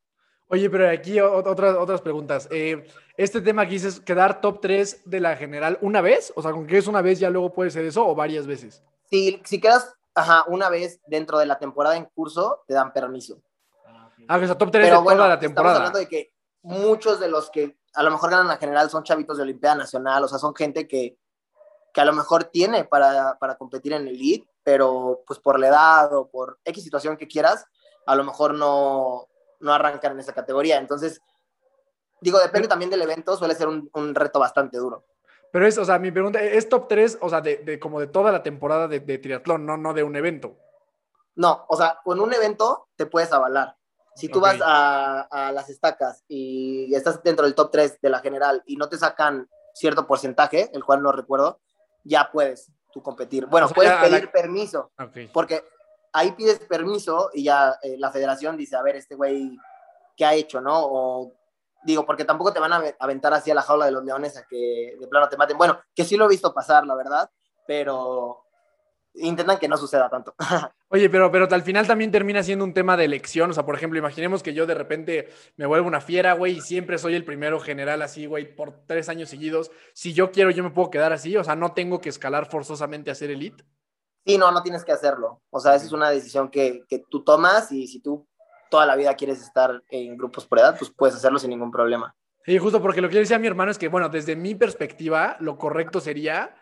Oye, pero aquí otras, otras preguntas. Eh, este tema aquí dices quedar top 3 de la general una vez, o sea, con que es una vez ya luego puede ser eso o varias veces. Si, si quedas ajá, una vez dentro de la temporada en curso, te dan permiso. Ah, o sea, top 3 pero de bueno, toda la temporada. Estamos hablando de que muchos de los que a lo mejor ganan la general son chavitos de Olimpiada Nacional, o sea, son gente que, que a lo mejor tiene para, para competir en el elite, pero pues por la edad o por X situación que quieras, a lo mejor no, no arrancan en esa categoría. Entonces, digo, depende también del evento, suele ser un, un reto bastante duro. Pero es, o sea, mi pregunta es top 3, o sea, de, de como de toda la temporada de, de, triatlón, no, no de un evento. No, o sea, con un evento te puedes avalar. Si tú okay. vas a, a, las estacas y estás dentro del top 3 de la general y no te sacan cierto porcentaje, el cual no recuerdo, ya puedes tú competir. Bueno, o sea, puedes pedir la... permiso, okay. porque ahí pides permiso y ya eh, la federación dice, a ver, este güey, ¿qué ha hecho, no? O digo, porque tampoco te van a aventar así a la jaula de los leones a que de plano te maten. Bueno, que sí lo he visto pasar, la verdad, pero intentan que no suceda tanto. Oye, pero, pero al final también termina siendo un tema de elección. O sea, por ejemplo, imaginemos que yo de repente me vuelvo una fiera, güey, y siempre soy el primero general así, güey, por tres años seguidos. Si yo quiero, yo me puedo quedar así. O sea, no tengo que escalar forzosamente a ser elite. Sí, no, no tienes que hacerlo. O sea, esa es una decisión que, que tú tomas y si tú toda la vida quieres estar en grupos por edad, pues puedes hacerlo sin ningún problema. Sí, justo porque lo que decía mi hermano es que, bueno, desde mi perspectiva, lo correcto sería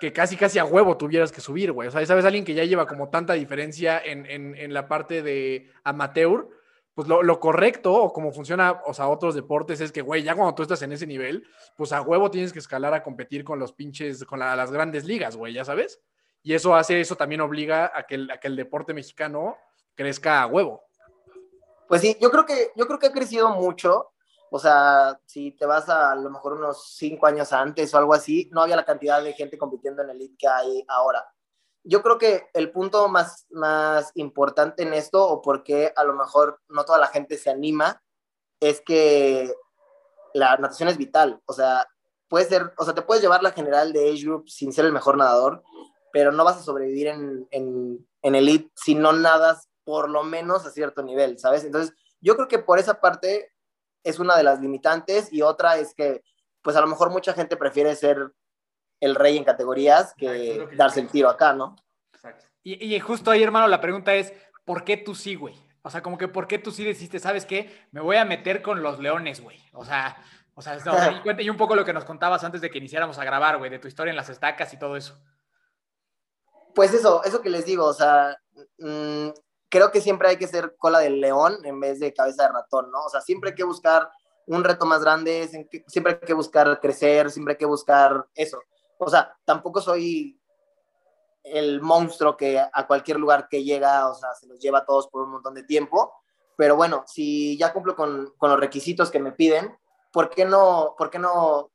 que casi, casi a huevo tuvieras que subir, güey. O sea, ¿sabes? Alguien que ya lleva como tanta diferencia en, en, en la parte de amateur, pues lo, lo, correcto, o como funciona, o sea, otros deportes, es que, güey, ya cuando tú estás en ese nivel, pues a huevo tienes que escalar a competir con los pinches, con la, las grandes ligas, güey, ya sabes. Y eso hace, eso también obliga a que el, a que el deporte mexicano crezca a huevo. Pues sí, yo creo que, yo creo que ha crecido mucho. O sea, si te vas a, a lo mejor unos cinco años antes o algo así, no había la cantidad de gente compitiendo en el elite que hay ahora. Yo creo que el punto más, más importante en esto, o porque a lo mejor no toda la gente se anima, es que la natación es vital. O sea, puede ser, o sea, te puedes llevar la general de age group sin ser el mejor nadador, pero no vas a sobrevivir en, en, en elite si no nadas por lo menos a cierto nivel, ¿sabes? Entonces, yo creo que por esa parte es una de las limitantes y otra es que, pues a lo mejor mucha gente prefiere ser el rey en categorías que, darse el tiro acá, ¿no? Exacto. Y, y, justo ahí, hermano, la pregunta es, ¿por qué tú sí, güey? O sea, como que ¿por qué tú sí decidiste, sabes qué? Me voy a meter con los leones, güey. O sea, o sea, y, un poco lo que nos contabas antes de que iniciáramos a grabar, güey, de tu historia en las estacas y todo eso. Pues eso, eso que les digo, o sea, mmm, creo que siempre hay que ser cola del león en vez de cabeza de ratón, ¿no? O sea, siempre hay que buscar un reto más grande, siempre hay que buscar crecer, siempre hay que buscar eso. O sea, tampoco soy el monstruo que a cualquier lugar que llega, o sea, se los lleva a todos por un montón de tiempo, pero bueno, si ya cumplo con, con los requisitos que me piden, ¿por qué, no, ¿por qué no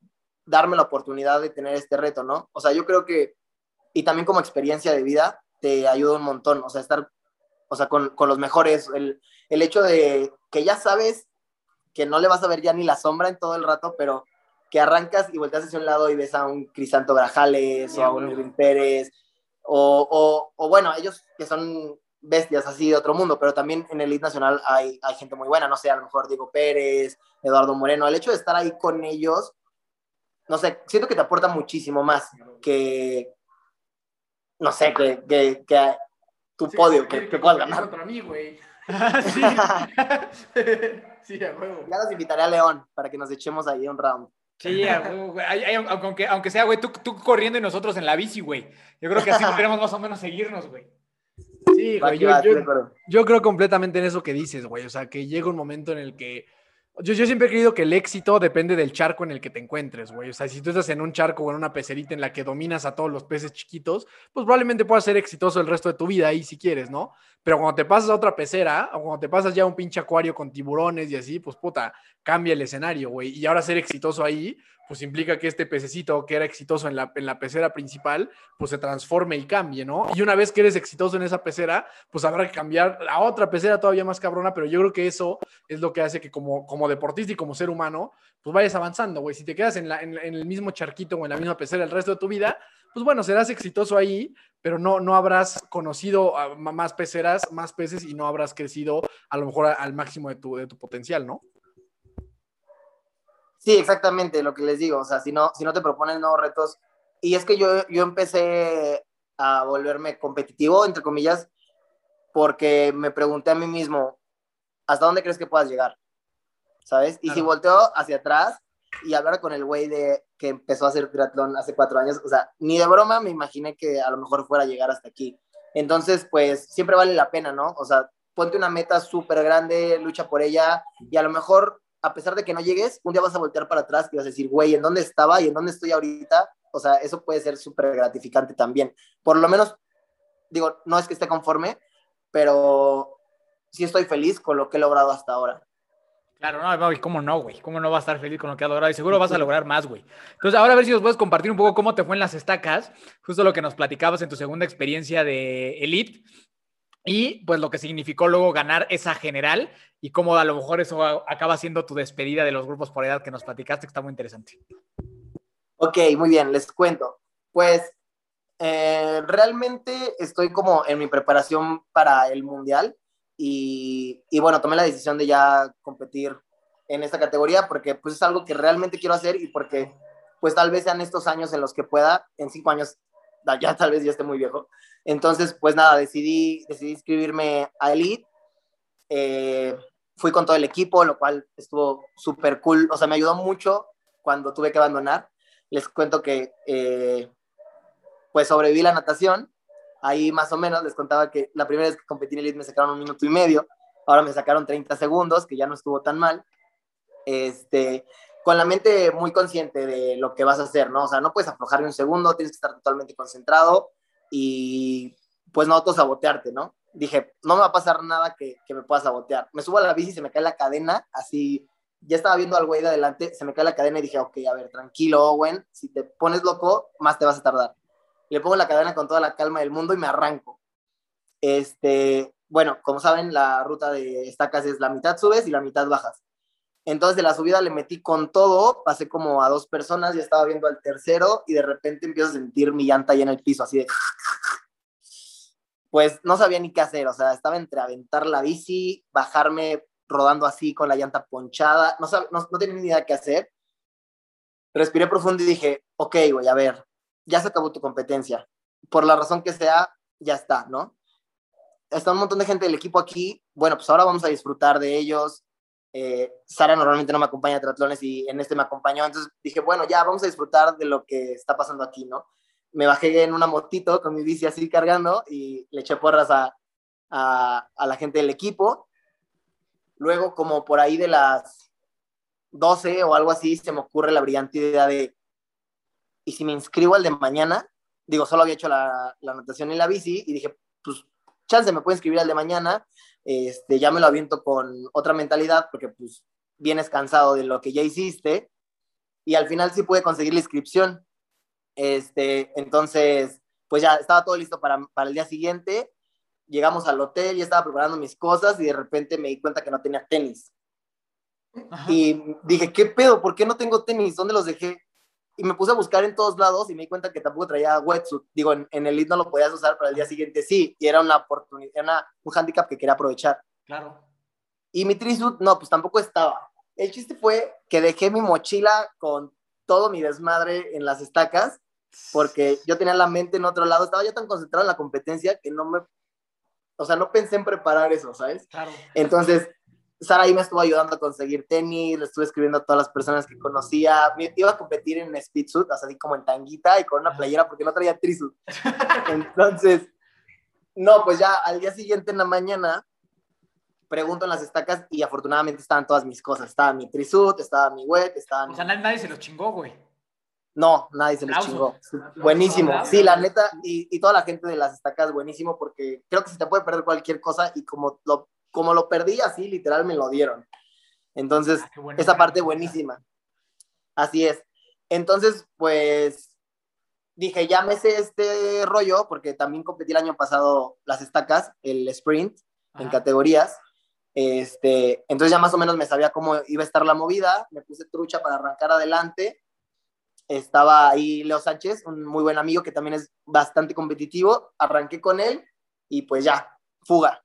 darme la oportunidad de tener este reto, no? O sea, yo creo que, y también como experiencia de vida, te ayuda un montón, o sea, estar o sea, con, con los mejores. El, el, hecho de que ya sabes que no le vas a ver ya ni la sombra en todo el rato, pero que arrancas y volteas hacia un lado y ves a un Crisanto Grajales o a un Irving Pérez, o, o, o, bueno, ellos que son bestias así de otro mundo, pero también en el Elite Nacional hay, hay gente muy buena, no sé, a lo mejor Diego Pérez, Eduardo Moreno, el hecho de estar ahí con ellos, no sé, siento que te aporta muchísimo más que, no sé, que, que, que tu podio, que, que puedas ganar. contra mí, güey. sí. sí, a huevo. Ya los invitaré a León para que nos echemos ahí un round. Sí, aunque, aunque sea, güey, tú, tú, corriendo y nosotros en la bici, güey. Yo creo que así podríamos más o menos seguirnos, güey. Sí, güey, yo, yo, yo, creo completamente en eso que dices, güey. O sea, que llega un momento en el que yo, yo, siempre he creído que el éxito depende del charco en el que te encuentres, güey. O sea, si tú estás en un charco o en una pecerita en la que dominas a todos los peces chiquitos, pues probablemente puedas ser exitoso el resto de tu vida ahí si quieres, ¿no? Pero cuando te pasas a otra pecera, o cuando te pasas ya a un pinche acuario con tiburones y así, pues puta, cambia el escenario, güey. Y ahora ser exitoso ahí, pues implica que este pececito que era exitoso en la, en la pecera principal, pues se transforme y cambie, ¿no? Y una vez que eres exitoso en esa pecera, pues habrá que cambiar a otra pecera todavía más cabrona, pero yo creo que eso es lo que hace que como, como deportista y como ser humano, pues vayas avanzando, güey. Si te quedas en, la, en, el mismo charquito o en la misma pecera el resto de tu vida, pues bueno, serás exitoso ahí, pero no, no habrás conocido a más peceras, más peces y no habrás crecido a lo mejor al máximo de tu, de tu potencial, ¿no? Sí, exactamente lo que les digo. O sea, si no, si no te proponen nuevos retos. Y es que yo, yo empecé a volverme competitivo, entre comillas, porque me pregunté a mí mismo, ¿hasta dónde crees que puedas llegar? ¿Sabes? Y si volteo hacia atrás y hablar con el güey de que empezó a hacer triatlón hace cuatro años, o sea, ni de broma me imaginé que a lo mejor fuera a llegar hasta aquí. Entonces, pues siempre vale la pena, ¿no? O sea, ponte una meta súper grande, lucha por ella y a lo mejor a pesar de que no llegues, un día vas a voltear para atrás y vas a decir, güey, ¿en dónde estaba y en dónde estoy ahorita? O sea, eso puede ser súper gratificante también. Por lo menos, digo, no es que esté conforme, pero sí estoy feliz con lo que he logrado hasta ahora. Claro, no, ¿cómo no, güey? ¿Cómo no vas a estar feliz con lo que has logrado? Y seguro vas a lograr más, güey. Entonces, ahora a ver si nos puedes compartir un poco cómo te fue en las estacas, justo lo que nos platicabas en tu segunda experiencia de Elite y pues lo que significó luego ganar esa general y cómo a lo mejor eso acaba siendo tu despedida de los grupos por edad que nos platicaste, que está muy interesante. Ok, muy bien, les cuento. Pues eh, realmente estoy como en mi preparación para el mundial y, y, bueno, tomé la decisión de ya competir en esta categoría porque pues es algo que realmente quiero hacer y porque pues tal vez sean estos años en los que pueda, en cinco años ya tal vez ya esté muy viejo. Entonces, pues nada, decidí, decidí inscribirme a Elite. Eh, fui con todo el equipo, lo cual estuvo súper cool. O sea, me ayudó mucho cuando tuve que abandonar. Les cuento que eh, pues sobreviví la natación. Ahí más o menos les contaba que la primera vez que competí en Elite me sacaron un minuto y medio. Ahora me sacaron 30 segundos, que ya no estuvo tan mal. Este, con la mente muy consciente de lo que vas a hacer, ¿no? O sea, no puedes aflojar ni un segundo, tienes que estar totalmente concentrado y pues no autosabotearte, ¿no? Dije, no me va a pasar nada que, que me pueda sabotear. Me subo a la bici, se me cae la cadena, así, ya estaba viendo al güey de adelante, se me cae la cadena y dije, ok, a ver, tranquilo, Owen, si te pones loco, más te vas a tardar. Le pongo la cadena con toda la calma del mundo y me arranco. Este, bueno, como saben, la ruta de estacas es la mitad subes y la mitad bajas. Entonces de la subida le metí con todo, pasé como a dos personas, ya estaba viendo al tercero y de repente empiezo a sentir mi llanta ahí en el piso, así de... Pues no sabía ni qué hacer, o sea, estaba entre aventar la bici, bajarme rodando así con la llanta ponchada, no, no, no tenía ni idea qué hacer. Respiré profundo y dije, ok, güey, a ver, ya se acabó tu competencia. Por la razón que sea, ya está, ¿no? Está un montón de gente del equipo aquí. Bueno, pues ahora vamos a disfrutar de ellos. Eh, Sara normalmente no me acompaña a triatlones y en este me acompañó. Entonces dije, bueno, ya vamos a disfrutar de lo que está pasando aquí, ¿no? Me bajé en una motito con mi bici así cargando y le eché porras a, a, la gente del equipo. Luego, como por ahí de las 12 o algo así, se me ocurre la brillante idea de, ¿y si me inscribo al de mañana? Digo, solo había hecho la, la anotación en la bici y dije, pues, chance, me puedo inscribir al de mañana, este, ya me lo aviento con otra mentalidad porque pues vienes cansado de lo que ya hiciste y al final sí pude conseguir la inscripción. Este, entonces, pues ya estaba todo listo para, para el día siguiente. Llegamos al hotel, y estaba preparando mis cosas y de repente me di cuenta que no tenía tenis. Ajá. Y dije, ¿qué pedo? ¿Por qué no tengo tenis? ¿Dónde los dejé? Y me puse a buscar en todos lados y me di cuenta que tampoco traía wetsuit. Digo, en, en el lead no lo podías usar, pero el día siguiente sí, y era una oportunidad, era un handicap que quería aprovechar. Claro. Y mi trisuit, no, pues tampoco estaba. El chiste fue que dejé mi mochila con todo mi desmadre en las estacas, porque yo tenía la mente en otro lado, estaba ya tan concentrado en la competencia que no me, o sea, no pensé en preparar eso, ¿sabes? Claro. Entonces, Sara ahí me estuvo ayudando a conseguir tenis, le estuve escribiendo a todas las personas que conocía. Me iba a competir en speedsuit, así como en tanguita y con una playera porque no traía trisuit. Entonces, no, pues ya al día siguiente en la mañana pregunto en las estacas y afortunadamente estaban todas mis cosas. Estaba mi trisuit, estaba mi wet, estaba mi... O sea, nadie se los chingó, güey. No, nadie se los chingó. Buenísimo. Sí, la neta, y, y, toda la gente de las estacas, buenísimo, porque creo que se te puede perder cualquier cosa y como lo como lo perdí, así literal me lo dieron. Entonces, ah, esa parte buenísima. Así es. Entonces, pues dije, ya me sé este rollo, porque también competí el año pasado las estacas, el sprint, Ajá. en categorías. Este, entonces ya más o menos me sabía cómo iba a estar la movida, me puse trucha para arrancar adelante. Estaba ahí Leo Sánchez, un muy buen amigo que también es bastante competitivo. Arranqué con él y pues ya, fuga.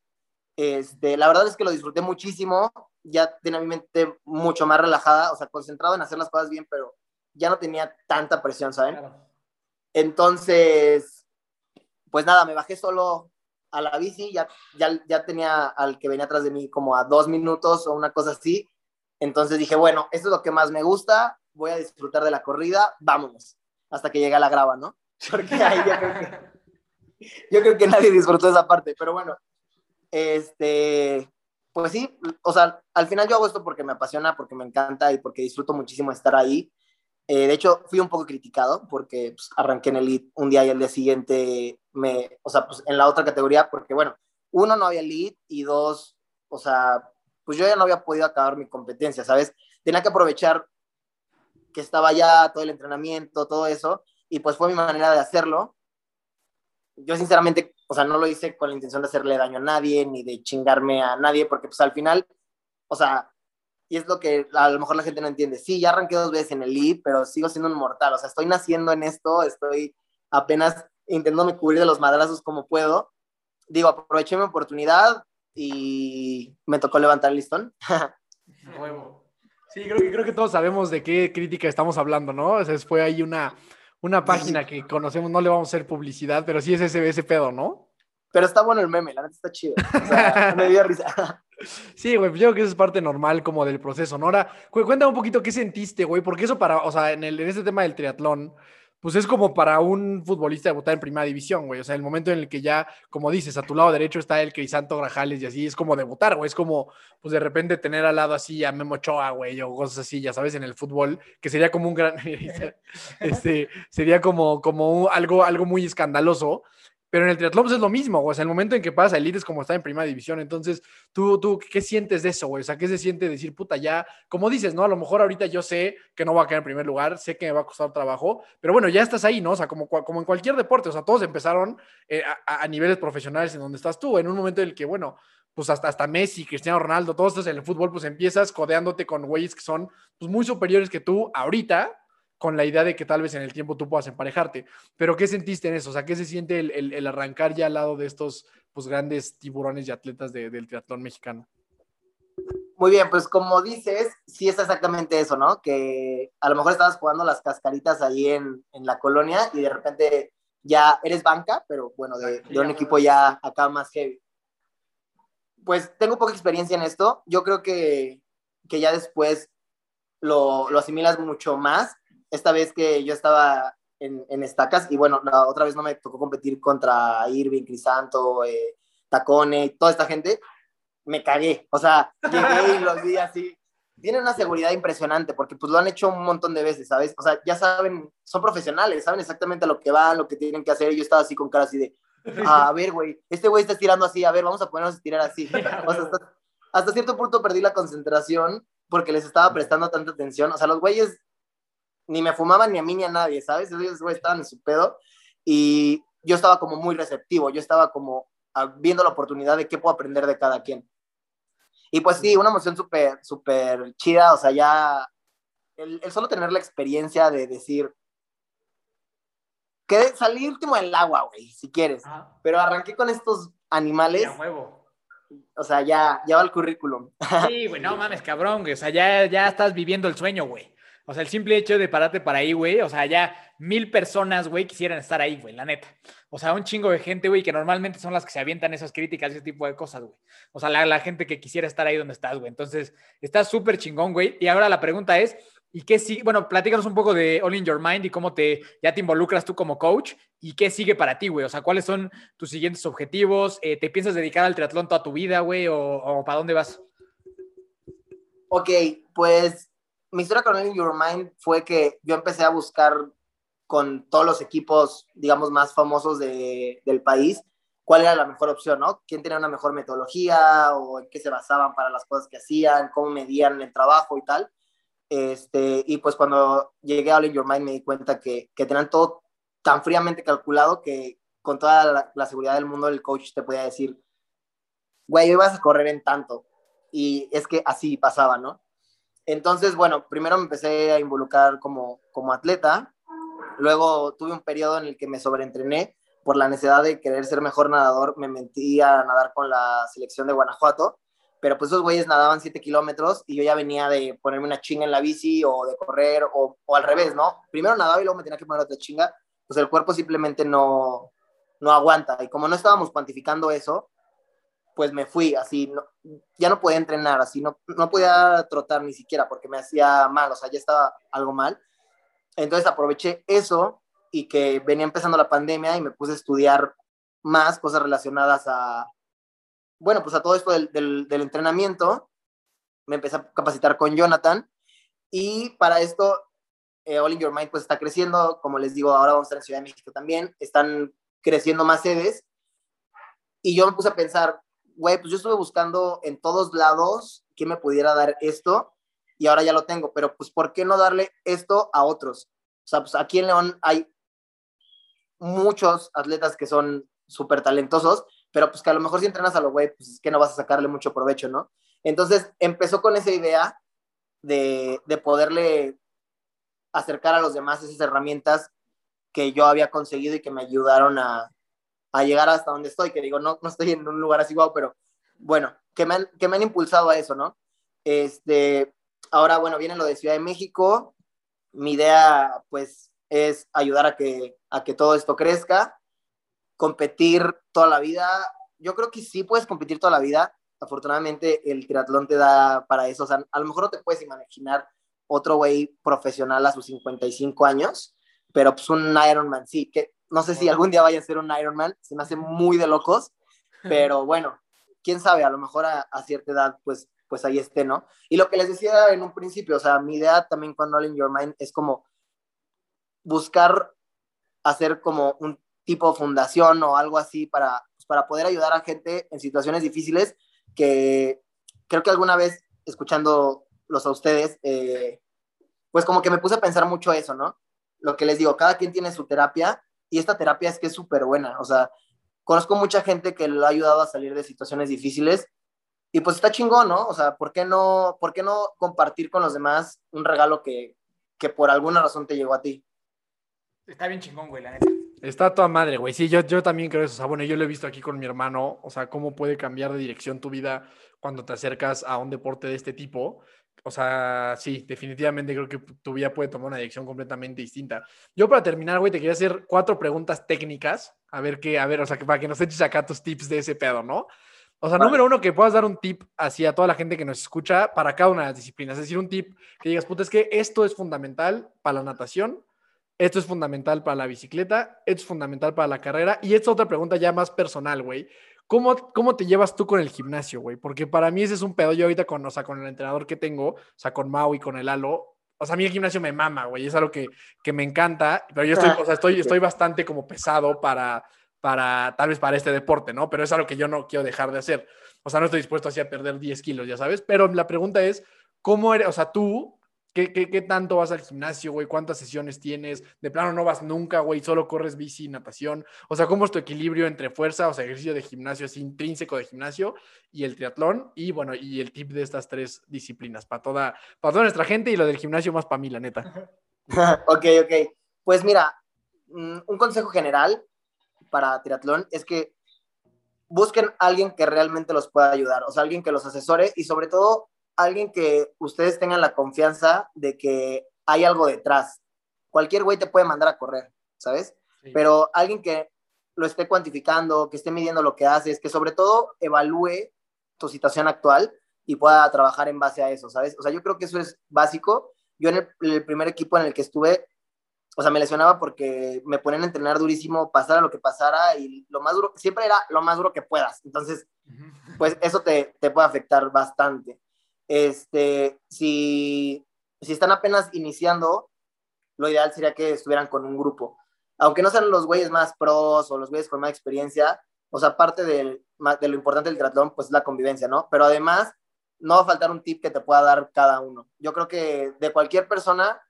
Este, la verdad es que lo disfruté muchísimo, ya tenía mi mente mucho más relajada, o sea, concentrado en hacer las cosas bien, pero ya no tenía tanta presión, ¿saben? Claro. Entonces, pues nada, me bajé solo a la bici, ya, ya, ya tenía al que venía atrás de mí como a dos minutos o una cosa así. Entonces dije, bueno, esto es lo que más me gusta, voy a disfrutar de la corrida, vámonos, hasta que llegue a la grava, ¿no? Porque ahí yo creo que, yo creo que nadie disfrutó esa parte, pero bueno, este, pues sí, o sea, al final yo hago esto porque me apasiona, porque me encanta y porque disfruto muchísimo estar ahí. Eh, de hecho, fui un poco criticado porque pues, arranqué en el lead un día y el día siguiente me, o sea, pues en la otra categoría, porque bueno, uno, no había lead y dos, o sea, pues yo ya no había podido acabar mi competencia, ¿sabes? Tenía que aprovechar que estaba ya todo el entrenamiento, todo eso, y pues fue mi manera de hacerlo. Yo sinceramente o sea, no lo hice con la intención de hacerle daño a nadie, ni de chingarme a nadie, porque pues al final, o sea, y es lo que a lo mejor la gente no entiende. Sí, ya arranqué dos veces en el lead, pero sigo siendo un mortal. O sea, estoy naciendo en esto, estoy apenas intentándome cubrir de los madrazos como puedo. Digo, aproveché mi oportunidad y me tocó levantar el listón. sí, creo que, creo que todos sabemos de qué crítica estamos hablando, ¿no? O sea, fue ahí una, una página que conocemos, no le vamos a hacer publicidad, pero sí es ese, ese pedo, ¿no? Pero está bueno el meme, la neta está chido. O sea, me dio risa. Sí, güey, pues yo creo que eso es parte normal como del proceso, ¿no? Ahora, cuéntame un poquito qué sentiste, güey, porque eso para, o sea, en, el, en este tema del triatlón, pues es como para un futbolista debutar en primera división, güey. O sea, el momento en el que ya, como dices, a tu lado derecho está el Crisanto Grajales y así, es como debutar, güey. Es como, pues de repente tener al lado así a Memo Choa, güey, o cosas así, ya sabes, en el fútbol, que sería como un gran, este, sería como, como algo, algo muy escandaloso. Pero en el triatlón pues, es lo mismo, o sea, el momento en que pasa elite es como estar en primera división. Entonces, ¿tú, tú qué sientes de eso, güey? O sea, ¿qué se siente decir, puta, ya, como dices, ¿no? A lo mejor ahorita yo sé que no voy a quedar en primer lugar, sé que me va a costar trabajo, pero bueno, ya estás ahí, ¿no? O sea, como, como en cualquier deporte, o sea, todos empezaron eh, a, a, niveles profesionales en donde estás tú, en un momento en el que, bueno, pues hasta, hasta Messi, Cristiano Ronaldo, todos estos en el fútbol, pues empiezas codeándote con güeyes que son pues, muy superiores que tú ahorita, con la idea de que tal vez en el tiempo tú puedas emparejarte. Pero ¿qué sentiste en eso? O sea, ¿qué se siente el, el, el arrancar ya al lado de estos pues, grandes tiburones y atletas de, del triatlón mexicano? Muy bien, pues como dices, sí es exactamente eso, ¿no? Que a lo mejor estabas jugando las cascaritas ahí en, en la colonia y de repente ya eres banca, pero bueno, de, de un equipo ya acá más heavy. Pues tengo poca experiencia en esto. Yo creo que, que ya después lo, lo, asimilas mucho más. Esta vez que yo estaba en, en, estacas, y bueno, la otra vez no me tocó competir contra Irving, Crisanto, eh, Tacone, toda esta gente, me cagué. O sea, llegué y los vi así. Tienen una seguridad impresionante porque pues lo han hecho un montón de veces, ¿sabes? O sea, ya saben, son profesionales, saben exactamente a lo que van, lo que tienen que hacer. Y yo estaba así con cara así de, ah, a ver, güey, este güey está estirando así, a ver, vamos a ponernos a estirar así. O sea, hasta, hasta cierto punto perdí la concentración porque les estaba prestando tanta atención. O sea, los güeyes ni me fumaban ni a mí ni a nadie, ¿sabes? Güeyes estaban en su pedo y yo estaba como muy receptivo, yo estaba como viendo la oportunidad de qué puedo aprender de cada quien. Y pues sí, una emoción súper, súper chida, o sea, ya el, el, solo tener la experiencia de decir, que salí último del agua, güey, si quieres, ah. pero arranqué con estos animales. Ya, huevo. O sea, ya, ya va el currículum. Sí, güey, no mames, cabrón, güey. O sea, ya, ya estás viviendo el sueño, güey. O sea, el simple hecho de pararte para ahí, güey, o sea, ya mil personas, güey, quisieran estar ahí, güey, la neta. O sea, un chingo de gente, güey, que normalmente son las que se avientan esas críticas y ese tipo de cosas, güey. O sea, la, gente que quisiera estar ahí donde estás, güey. Entonces, está súper chingón, güey. Y ahora la pregunta es, ¿y qué sigue? Bueno, platícanos un poco de All in Your Mind y cómo te, ya te involucras tú como coach y qué sigue para ti, güey. O sea, ¿cuáles son tus siguientes objetivos? Eh, ¿Te piensas dedicar al triatlón toda tu vida, güey? ¿O, o para dónde vas? Ok, pues mi historia con In Your Mind fue que yo empecé a buscar con todos los equipos, digamos, más famosos de, del país, cuál era la mejor opción, ¿no? ¿Quién tenía una mejor metodología o en qué se basaban para las cosas que hacían, cómo medían el trabajo y tal. Este, y pues cuando llegué a All in Your Mind me di cuenta que, que tenían todo tan fríamente calculado que con toda la, la seguridad del mundo el coach te podía decir, güey, vas a correr en tanto. Y es que así pasaba, ¿no? Entonces, bueno, primero me empecé a involucrar como, como atleta, luego tuve un periodo en el que me sobreentrené por la necesidad de querer ser mejor nadador, me metí a nadar con la selección de Guanajuato, pero pues esos güeyes nadaban 7 kilómetros y yo ya venía de ponerme una chinga en la bici o de correr o, o, al revés, ¿no? Primero nadaba y luego me tenía que poner otra chinga, pues el cuerpo simplemente no, no aguanta. Y como no estábamos cuantificando eso, pues me fui, así, no, ya no podía entrenar, así, no, no podía trotar ni siquiera porque me hacía mal, o sea, ya estaba algo mal. Entonces aproveché eso y que venía empezando la pandemia y me puse a estudiar más cosas relacionadas a, bueno, pues a todo esto del, del, entrenamiento. Me empecé a capacitar con Jonathan y para esto eh, All in Your Mind pues está creciendo, como les digo, ahora vamos a estar en Ciudad de México también, están creciendo más sedes y yo me puse a pensar, güey, pues yo estuve buscando en todos lados quién me pudiera dar esto y ahora ya lo tengo, pero pues ¿por qué no darle esto a otros? O sea, pues aquí en León hay muchos atletas que son súper talentosos, pero pues que a lo mejor si entrenas a lo güey, pues es que no vas a sacarle mucho provecho, ¿no? Entonces empezó con esa idea de, de poderle acercar a los demás esas herramientas que yo había conseguido y que me ayudaron a, a llegar hasta donde estoy, que digo, no, no estoy en un lugar así, wow, pero bueno, que me, han, que me han impulsado a eso, ¿no? Este, ahora, bueno, viene lo de Ciudad de México, mi idea, pues, es ayudar a que, a que todo esto crezca, competir toda la vida, yo creo que sí puedes competir toda la vida, afortunadamente el triatlón te da para eso, o sea, a lo mejor no te puedes imaginar otro güey profesional a sus 55 años, pero pues un Ironman sí, que no sé si algún día vaya a ser un Ironman, se me hace muy de locos, pero bueno, quién sabe, a lo mejor a, a, cierta edad, pues, pues ahí esté, ¿no? Y lo que les decía en un principio, o sea, mi idea también con All in Your Mind es como buscar hacer como un tipo de fundación o algo así para, pues, para poder ayudar a gente en situaciones difíciles que creo que alguna vez escuchándolos a ustedes, eh, pues como que me puse a pensar mucho eso, ¿no? Lo que les digo, cada quien tiene su terapia y esta terapia es que es súper buena, o sea, conozco mucha gente que lo ha ayudado a salir de situaciones difíciles y pues está chingón, ¿no? O sea, ¿por qué no, por qué no compartir con los demás un regalo que, que por alguna razón te llegó a ti? Está bien chingón, güey, la neta. Está toda madre, güey. Sí, yo, yo también creo eso. O sea, bueno, yo lo he visto aquí con mi hermano. O sea, cómo puede cambiar de dirección tu vida cuando te acercas a un deporte de este tipo. O sea, sí, definitivamente creo que tu vida puede tomar una dirección completamente distinta. Yo para terminar, güey, te quería hacer cuatro preguntas técnicas. A ver qué, a ver, o sea, que para que nos eches acá tus tips de ese pedo, ¿no? O sea, número uno, que puedas dar un tip así a toda la gente que nos escucha para cada una de las disciplinas. Es decir, un tip que digas, puta, es que esto es fundamental para la natación, esto es fundamental para la bicicleta, esto es fundamental para la carrera. Y esta otra pregunta ya más personal, güey. ¿Cómo, ¿Cómo te llevas tú con el gimnasio, güey? Porque para mí ese es un pedo. Yo ahorita con, o sea, con el entrenador que tengo, o sea, con Mau y con el Alo, o sea, a mí el gimnasio me mama, güey. Es algo que, que me encanta, pero yo estoy, o sea, estoy, estoy bastante como pesado para, para, tal vez para este deporte, ¿no? Pero es algo que yo no quiero dejar de hacer. O sea, no estoy dispuesto así a perder 10 kilos, ya sabes. Pero la pregunta es, ¿cómo eres, o sea, tú, ¿Qué, qué, tanto vas al gimnasio, güey? ¿Cuántas sesiones tienes? De plano no vas nunca, güey, solo corres bici, natación. O sea, ¿cómo es tu equilibrio entre fuerza, o sea, ejercicio de gimnasio, así intrínseco de gimnasio, y el triatlón? Y bueno, y el tip de estas tres disciplinas, para toda, para toda nuestra gente y lo del gimnasio más para mí, la neta. ok, ok. Pues mira, mm, un consejo general para triatlón es que busquen a alguien que realmente los pueda ayudar, o sea, alguien que los asesore y sobre todo alguien que ustedes tengan la confianza de que hay algo detrás. Cualquier güey te puede mandar a correr, ¿sabes? Pero alguien que lo esté cuantificando, que esté midiendo lo que haces, que sobre todo evalúe tu situación actual y pueda trabajar en base a eso, ¿sabes? O sea, yo creo que eso es básico. Yo en el, primer equipo en el que estuve, o sea, me lesionaba porque me ponían a entrenar durísimo, pasara lo que pasara y lo más duro, siempre era lo más duro que puedas. Entonces, pues eso te, te puede afectar bastante. Este, si, si están apenas iniciando, lo ideal sería que estuvieran con un grupo. Aunque no sean los güeyes más pros o los güeyes con más experiencia, o sea, parte de lo importante del triatlón, pues es la convivencia, ¿no? Pero además, no va a faltar un tip que te pueda dar cada uno. Yo creo que de cualquier persona,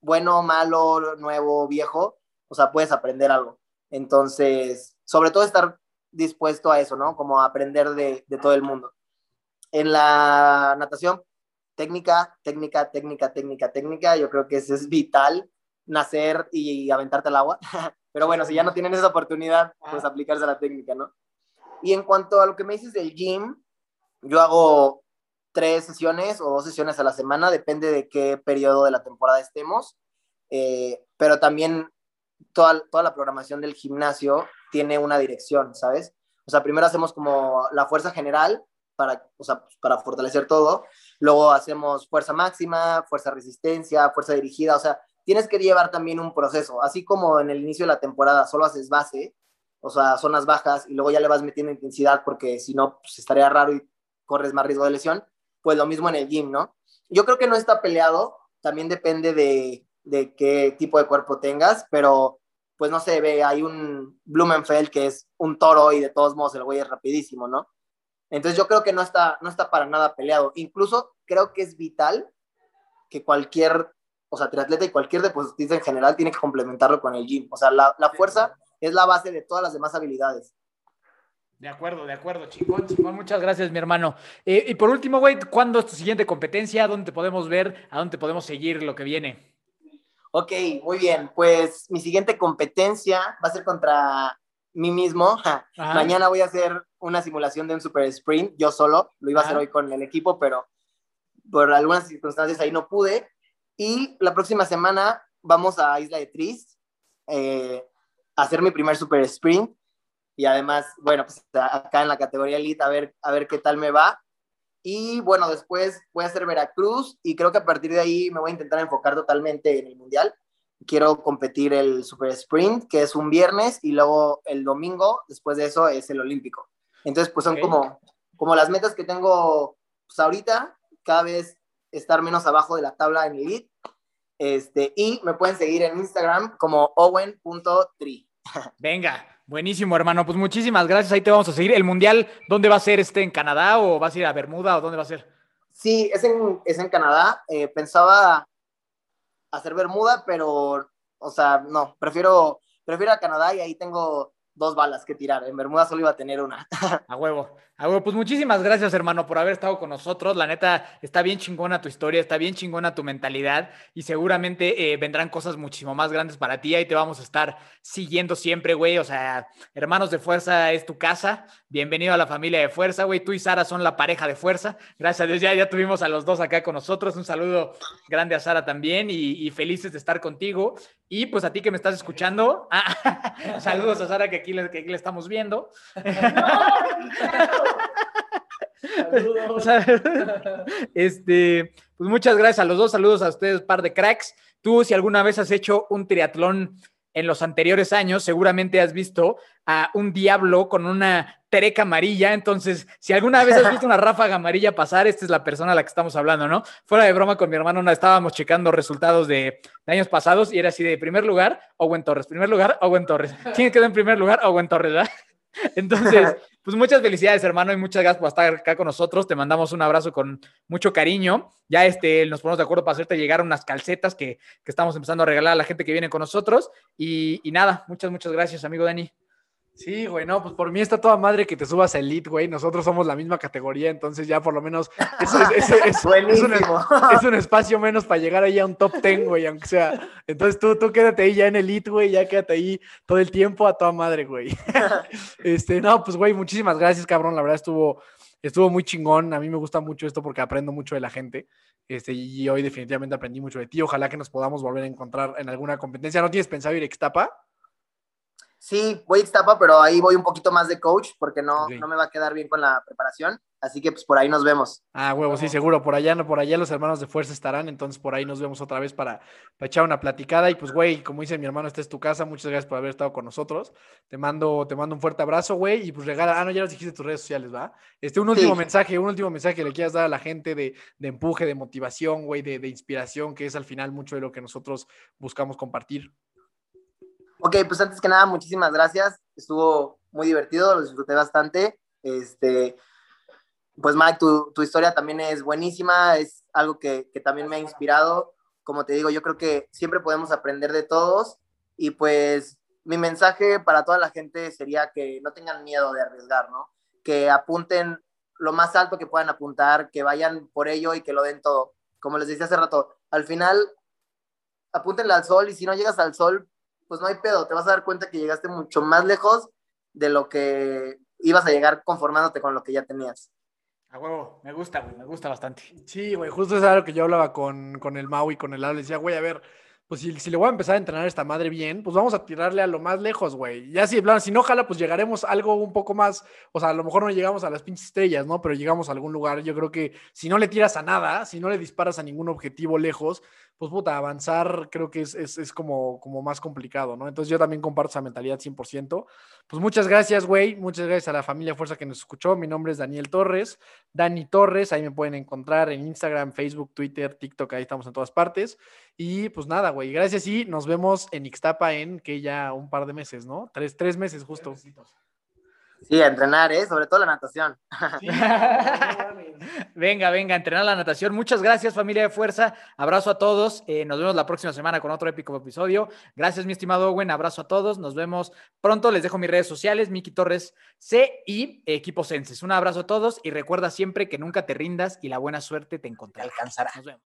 bueno, malo, nuevo, viejo, o sea, puedes aprender algo. Entonces, sobre todo estar dispuesto a eso, ¿no? Como a aprender de, de todo el mundo. En la natación, técnica, técnica, técnica, técnica, técnica, yo creo que eso es vital, nacer y aventarte al agua. Pero bueno, si ya no tienen esa oportunidad, pues aplicarse a la técnica, ¿no? Y en cuanto a lo que me dices del gym, yo hago tres sesiones o dos sesiones a la semana, depende de qué periodo de la temporada estemos. Eh, pero también toda, toda la programación del gimnasio tiene una dirección, ¿sabes? O sea, primero hacemos como la fuerza general, para, o sea, para fortalecer todo. Luego hacemos fuerza máxima, fuerza resistencia, fuerza dirigida, o sea, tienes que llevar también un proceso, así como en el inicio de la temporada solo haces base, o sea, zonas bajas y luego ya le vas metiendo intensidad porque si no, pues estaría raro y corres más riesgo de lesión, pues lo mismo en el gym, ¿no? Yo creo que no está peleado, también depende de, de qué tipo de cuerpo tengas, pero pues no se ve, hay un Blumenfeld que es un toro y de todos modos el güey es rapidísimo, ¿no? Entonces yo creo que no está, no está para nada peleado. Incluso creo que es vital que cualquier, o sea, triatleta y cualquier deportista en general tiene que complementarlo con el gym. O sea, la, la fuerza es la base de todas las demás habilidades. De acuerdo, de acuerdo, chingón, chingón. Muchas gracias, mi hermano. Eh, y por último, güey, ¿cuándo es tu siguiente competencia? ¿Dónde te podemos ver? ¿A dónde te podemos seguir lo que viene? Ok, muy bien. Pues mi siguiente competencia va a ser contra mí mismo. Mañana voy a hacer una simulación de un super sprint, yo solo, lo iba a hacer hoy con el equipo, pero por algunas circunstancias ahí no pude. Y la próxima semana vamos a Isla de Tris eh, a hacer mi primer super sprint. Y además, bueno, pues acá en la categoría elite a ver, a ver qué tal me va. Y bueno, después voy a hacer Veracruz y creo que a partir de ahí me voy a intentar enfocar totalmente en el Mundial quiero competir el Super Sprint, que es un viernes, y luego el domingo, después de eso, es el Olímpico. Entonces, pues son como, como las metas que tengo pues, ahorita, cada vez estar menos abajo de la tabla en Elite. Este, y me pueden seguir en Instagram como owen.tri. Venga, buenísimo, hermano. Pues muchísimas gracias. Ahí te vamos a seguir. ¿El Mundial dónde va a ser? ¿Este en Canadá o vas a ir a Bermuda o dónde va a ser? Sí, es en, es en Canadá. Eh, pensaba hacer Bermuda, pero, o sea, no, prefiero, prefiero a Canadá y ahí tengo dos balas que tirar. En Bermuda solo iba a tener una. A huevo. A huevo. Pues muchísimas gracias, hermano, por haber estado con nosotros. La neta, está bien chingona tu historia, está bien chingona tu mentalidad y seguramente eh, vendrán cosas muchísimo más grandes para ti. Ahí te vamos a estar siguiendo siempre, güey. O sea, Hermanos de Fuerza es tu casa. Bienvenido a la familia de Fuerza, güey. Tú y Sara son la pareja de fuerza. Gracias a Dios, ya, ya tuvimos a los dos acá con nosotros. Un saludo grande a Sara también y, felices de estar contigo. Y pues a ti que me estás escuchando, ah, saludos a Sara que aquí, le, que aquí le estamos viendo. este, pues muchas gracias a los dos, saludos a ustedes, par de cracks. Tú, si alguna vez has hecho un triatlón en los anteriores años, seguramente has visto a un diablo con una tereca amarilla. Entonces, si alguna vez has visto una ráfaga amarilla pasar, esta es la persona a la que estamos hablando, ¿no? Fuera de broma con mi hermano, estábamos checando resultados de, años pasados y era así de primer lugar, Owen Torres, primer lugar, Owen Torres. ¿Quién quedó en primer lugar? Owen Torres, ¿verdad? Entonces, pues muchas felicidades, hermano, y muchas gracias por estar acá con nosotros. Te mandamos un abrazo con mucho cariño. Ya este, nos ponemos de acuerdo para hacerte llegar unas calcetas que, que estamos empezando a regalar a la gente que viene con nosotros. Y, y nada, muchas, muchas gracias, amigo Dani. Sí, güey, no, pues por mí está toda madre que te subas a Elite, güey. Nosotros somos la misma categoría, entonces ya por lo menos es, es, un, espacio menos para llegar ahí a un top 10, güey, aunque sea. Entonces tú, tú quédate ahí ya en Elite, güey, ya quédate ahí todo el tiempo a toda madre, güey. este, no, pues, güey, muchísimas gracias, cabrón. La verdad estuvo, estuvo muy chingón. A mí me gusta mucho esto porque aprendo mucho de la gente. Este, y hoy definitivamente aprendí mucho de ti. Ojalá que nos podamos volver a encontrar en alguna competencia. ¿No tienes pensado ir a Xtapa? Sí, voy a Ixtapa, pero ahí voy un poquito más de coach porque no, no me va a quedar bien con la preparación. Así que pues por ahí nos vemos. Ah, huevo, sí, seguro. Por allá, por allá los hermanos de fuerza estarán, entonces por ahí nos vemos otra vez para, echar una platicada. Y pues, güey, como dice mi hermano, esta es tu casa. Muchas gracias por haber estado con nosotros. Te mando, te mando un fuerte abrazo, güey. Y pues regala, ah, no, ya nos dijiste tus redes sociales, ¿va? Este, un último mensaje, un último mensaje que le quieras dar a la gente de, empuje, de motivación, güey, de, de inspiración, que es al final mucho de lo que nosotros buscamos compartir. Ok, pues antes que nada, muchísimas gracias. Estuvo muy divertido, lo disfruté bastante. Este, pues Mike, tu, tu historia también es buenísima, es algo que, que, también me ha inspirado. Como te digo, yo creo que siempre podemos aprender de todos y pues mi mensaje para toda la gente sería que no tengan miedo de arriesgar, ¿no? Que apunten lo más alto que puedan apuntar, que vayan por ello y que lo den todo. Como les decía hace rato, al final apúntenle al sol y si no llegas al sol, pues no hay pedo, te vas a dar cuenta que llegaste mucho más lejos de lo que ibas a llegar conformándote con lo que ya tenías. A huevo, me gusta, güey, me gusta bastante. Sí, güey, justo es algo que yo hablaba con, con el Mau y con el Lalo, le decía, güey, a ver, pues si, si, le voy a empezar a entrenar esta madre bien, pues vamos a tirarle a lo más lejos, güey. Ya si, plan, si no jala, pues llegaremos a algo un poco más, o sea, a lo mejor no llegamos a las pinches estrellas, ¿no? Pero llegamos a algún lugar. Yo creo que si no le tiras a nada, si no le disparas a ningún objetivo lejos, pues puta, avanzar creo que es, es, como, como más complicado, ¿no? Entonces yo también comparto esa mentalidad 100%. Pues muchas gracias, güey. Muchas gracias a la familia Fuerza que nos escuchó. Mi nombre es Daniel Torres, Dani Torres. Ahí me pueden encontrar en Instagram, Facebook, Twitter, TikTok. Ahí estamos en todas partes. Y pues nada, güey. Gracias y nos vemos en Ixtapa en que ya un par de meses, ¿no? Tres, tres meses justo. Sí, a entrenar, ¿eh? Sobre todo la natación. venga, venga, entrenar la natación. Muchas gracias, familia de fuerza. Abrazo a todos. Eh, nos vemos la próxima semana con otro épico episodio. Gracias, mi estimado Owen. Abrazo a todos. Nos vemos pronto. Les dejo mis redes sociales, Miki Torres C y Equipo Senses. Un abrazo a todos y recuerda siempre que nunca te rindas y la buena suerte te encontrará. Alcanzará. Nos vemos.